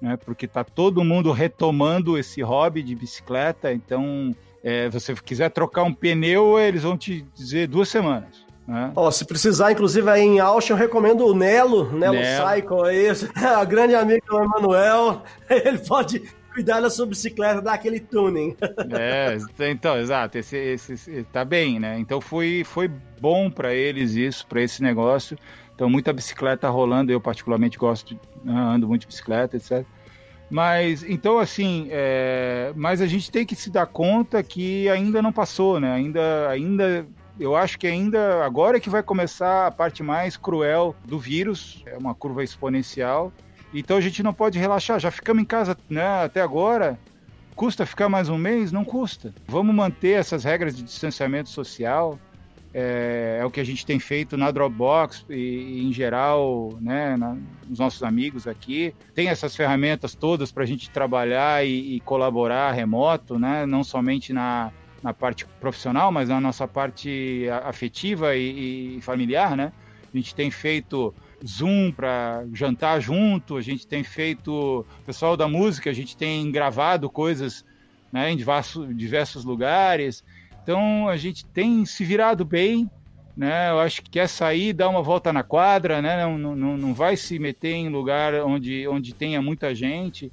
né? porque está todo mundo retomando esse hobby de bicicleta. Então, é, você quiser trocar um pneu, eles vão te dizer duas semanas. É. Ó, se precisar, inclusive, aí em Austin, eu recomendo o Nelo, Nelo, Nelo. Aí, *laughs* a grande amigo do Emanuel, *laughs* ele pode cuidar da sua bicicleta, dar aquele tuning. *laughs* É, então, exato, esse, esse, esse tá bem, né? Então foi, foi bom para eles isso, para esse negócio. Então, muita bicicleta rolando, eu particularmente gosto, né, ando muito de bicicleta, etc. Mas, então, assim, é, mas a gente tem que se dar conta que ainda não passou, né? Ainda, ainda eu acho que ainda agora é que vai começar a parte mais cruel do vírus, é uma curva exponencial. Então a gente não pode relaxar. Já ficamos em casa né, até agora. Custa ficar mais um mês? Não custa. Vamos manter essas regras de distanciamento social. É, é o que a gente tem feito na Dropbox e, e em geral, né, na, nos nossos amigos aqui. Tem essas ferramentas todas para a gente trabalhar e, e, colaborar remoto, né, não somente na, na parte profissional, mas na nossa parte afetiva e, e familiar, né? A gente tem feito Zoom para jantar junto, a gente tem feito, pessoal da música, a gente tem gravado coisas né, em diversos, diversos lugares. Então a gente tem se virado bem, né? Eu acho que quer sair, dar uma volta na quadra, né? Não, não, não vai se meter em lugar onde, onde tenha muita gente,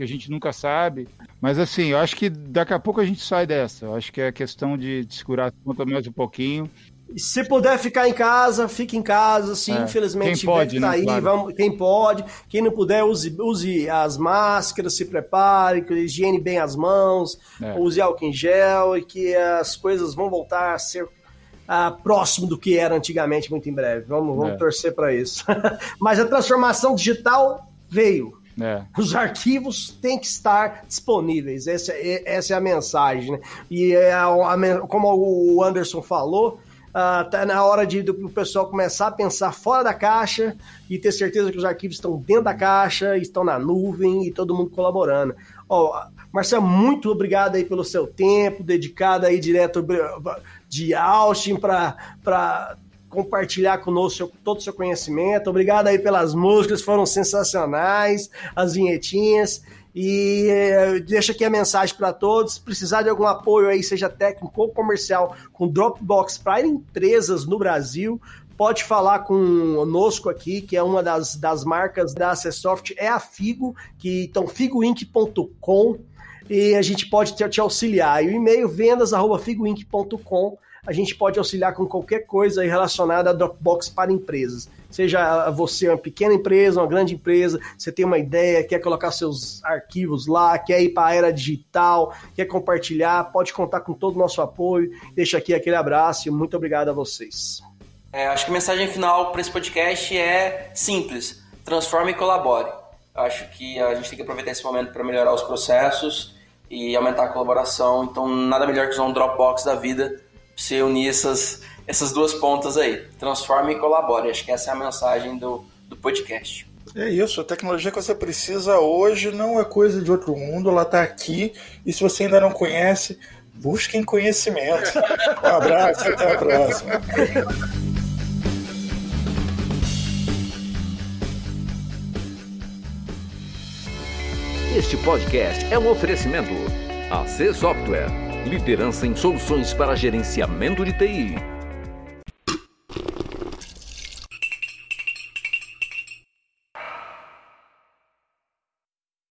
que a gente nunca sabe. Mas assim, eu acho que daqui a pouco a gente sai dessa. Eu acho que é questão de, de segurar a conta mais um pouquinho se puder ficar em casa, fique em casa, sim, é. infelizmente. Quem pode, tá né? aí, claro. vamos, quem pode. Quem não puder, use, use as máscaras, se prepare, higiene bem as mãos, é. use álcool em gel e que as coisas vão voltar a ser uh, próximo do que era antigamente muito em breve. Vamos, vamos é. torcer para isso. *laughs* Mas a transformação digital veio. É. Os arquivos têm que estar disponíveis. Essa, essa é a mensagem. Né? E é a, a, como o Anderson falou, Uh, na hora de do pessoal começar a pensar fora da caixa e ter certeza que os arquivos estão dentro da caixa, estão na nuvem e todo mundo colaborando. Ó, oh, Marcelo, muito obrigado aí pelo seu tempo dedicado aí direto de Austin para compartilhar conosco todo o seu conhecimento. Obrigado aí pelas músicas, foram sensacionais, as vinhetinhas. E eh, deixa aqui a mensagem para todos. Se precisar de algum apoio aí, seja técnico ou comercial, com Dropbox para empresas no Brasil, pode falar conosco aqui, que é uma das, das marcas da Acessoft, é a Figo, que então figoinc.com e a gente pode te, te auxiliar. E o e-mail vendas@figoinc.com a gente pode auxiliar com qualquer coisa relacionada a Dropbox para empresas. Seja você uma pequena empresa, uma grande empresa, você tem uma ideia, quer colocar seus arquivos lá, quer ir para a era digital, quer compartilhar, pode contar com todo o nosso apoio. Deixa aqui aquele abraço e muito obrigado a vocês. É, acho que a mensagem final para esse podcast é simples: transforme e colabore. Acho que a gente tem que aproveitar esse momento para melhorar os processos e aumentar a colaboração. Então, nada melhor que usar um Dropbox da vida você unir essas, essas duas pontas aí. Transforme e colabore. Acho que essa é a mensagem do, do podcast. É isso, a tecnologia que você precisa hoje não é coisa de outro mundo, ela está aqui e se você ainda não conhece, busquem conhecimento. *laughs* Um abraço, até a próxima. Este podcast é um oferecimento AC Software liderança em soluções para gerenciamento de TI.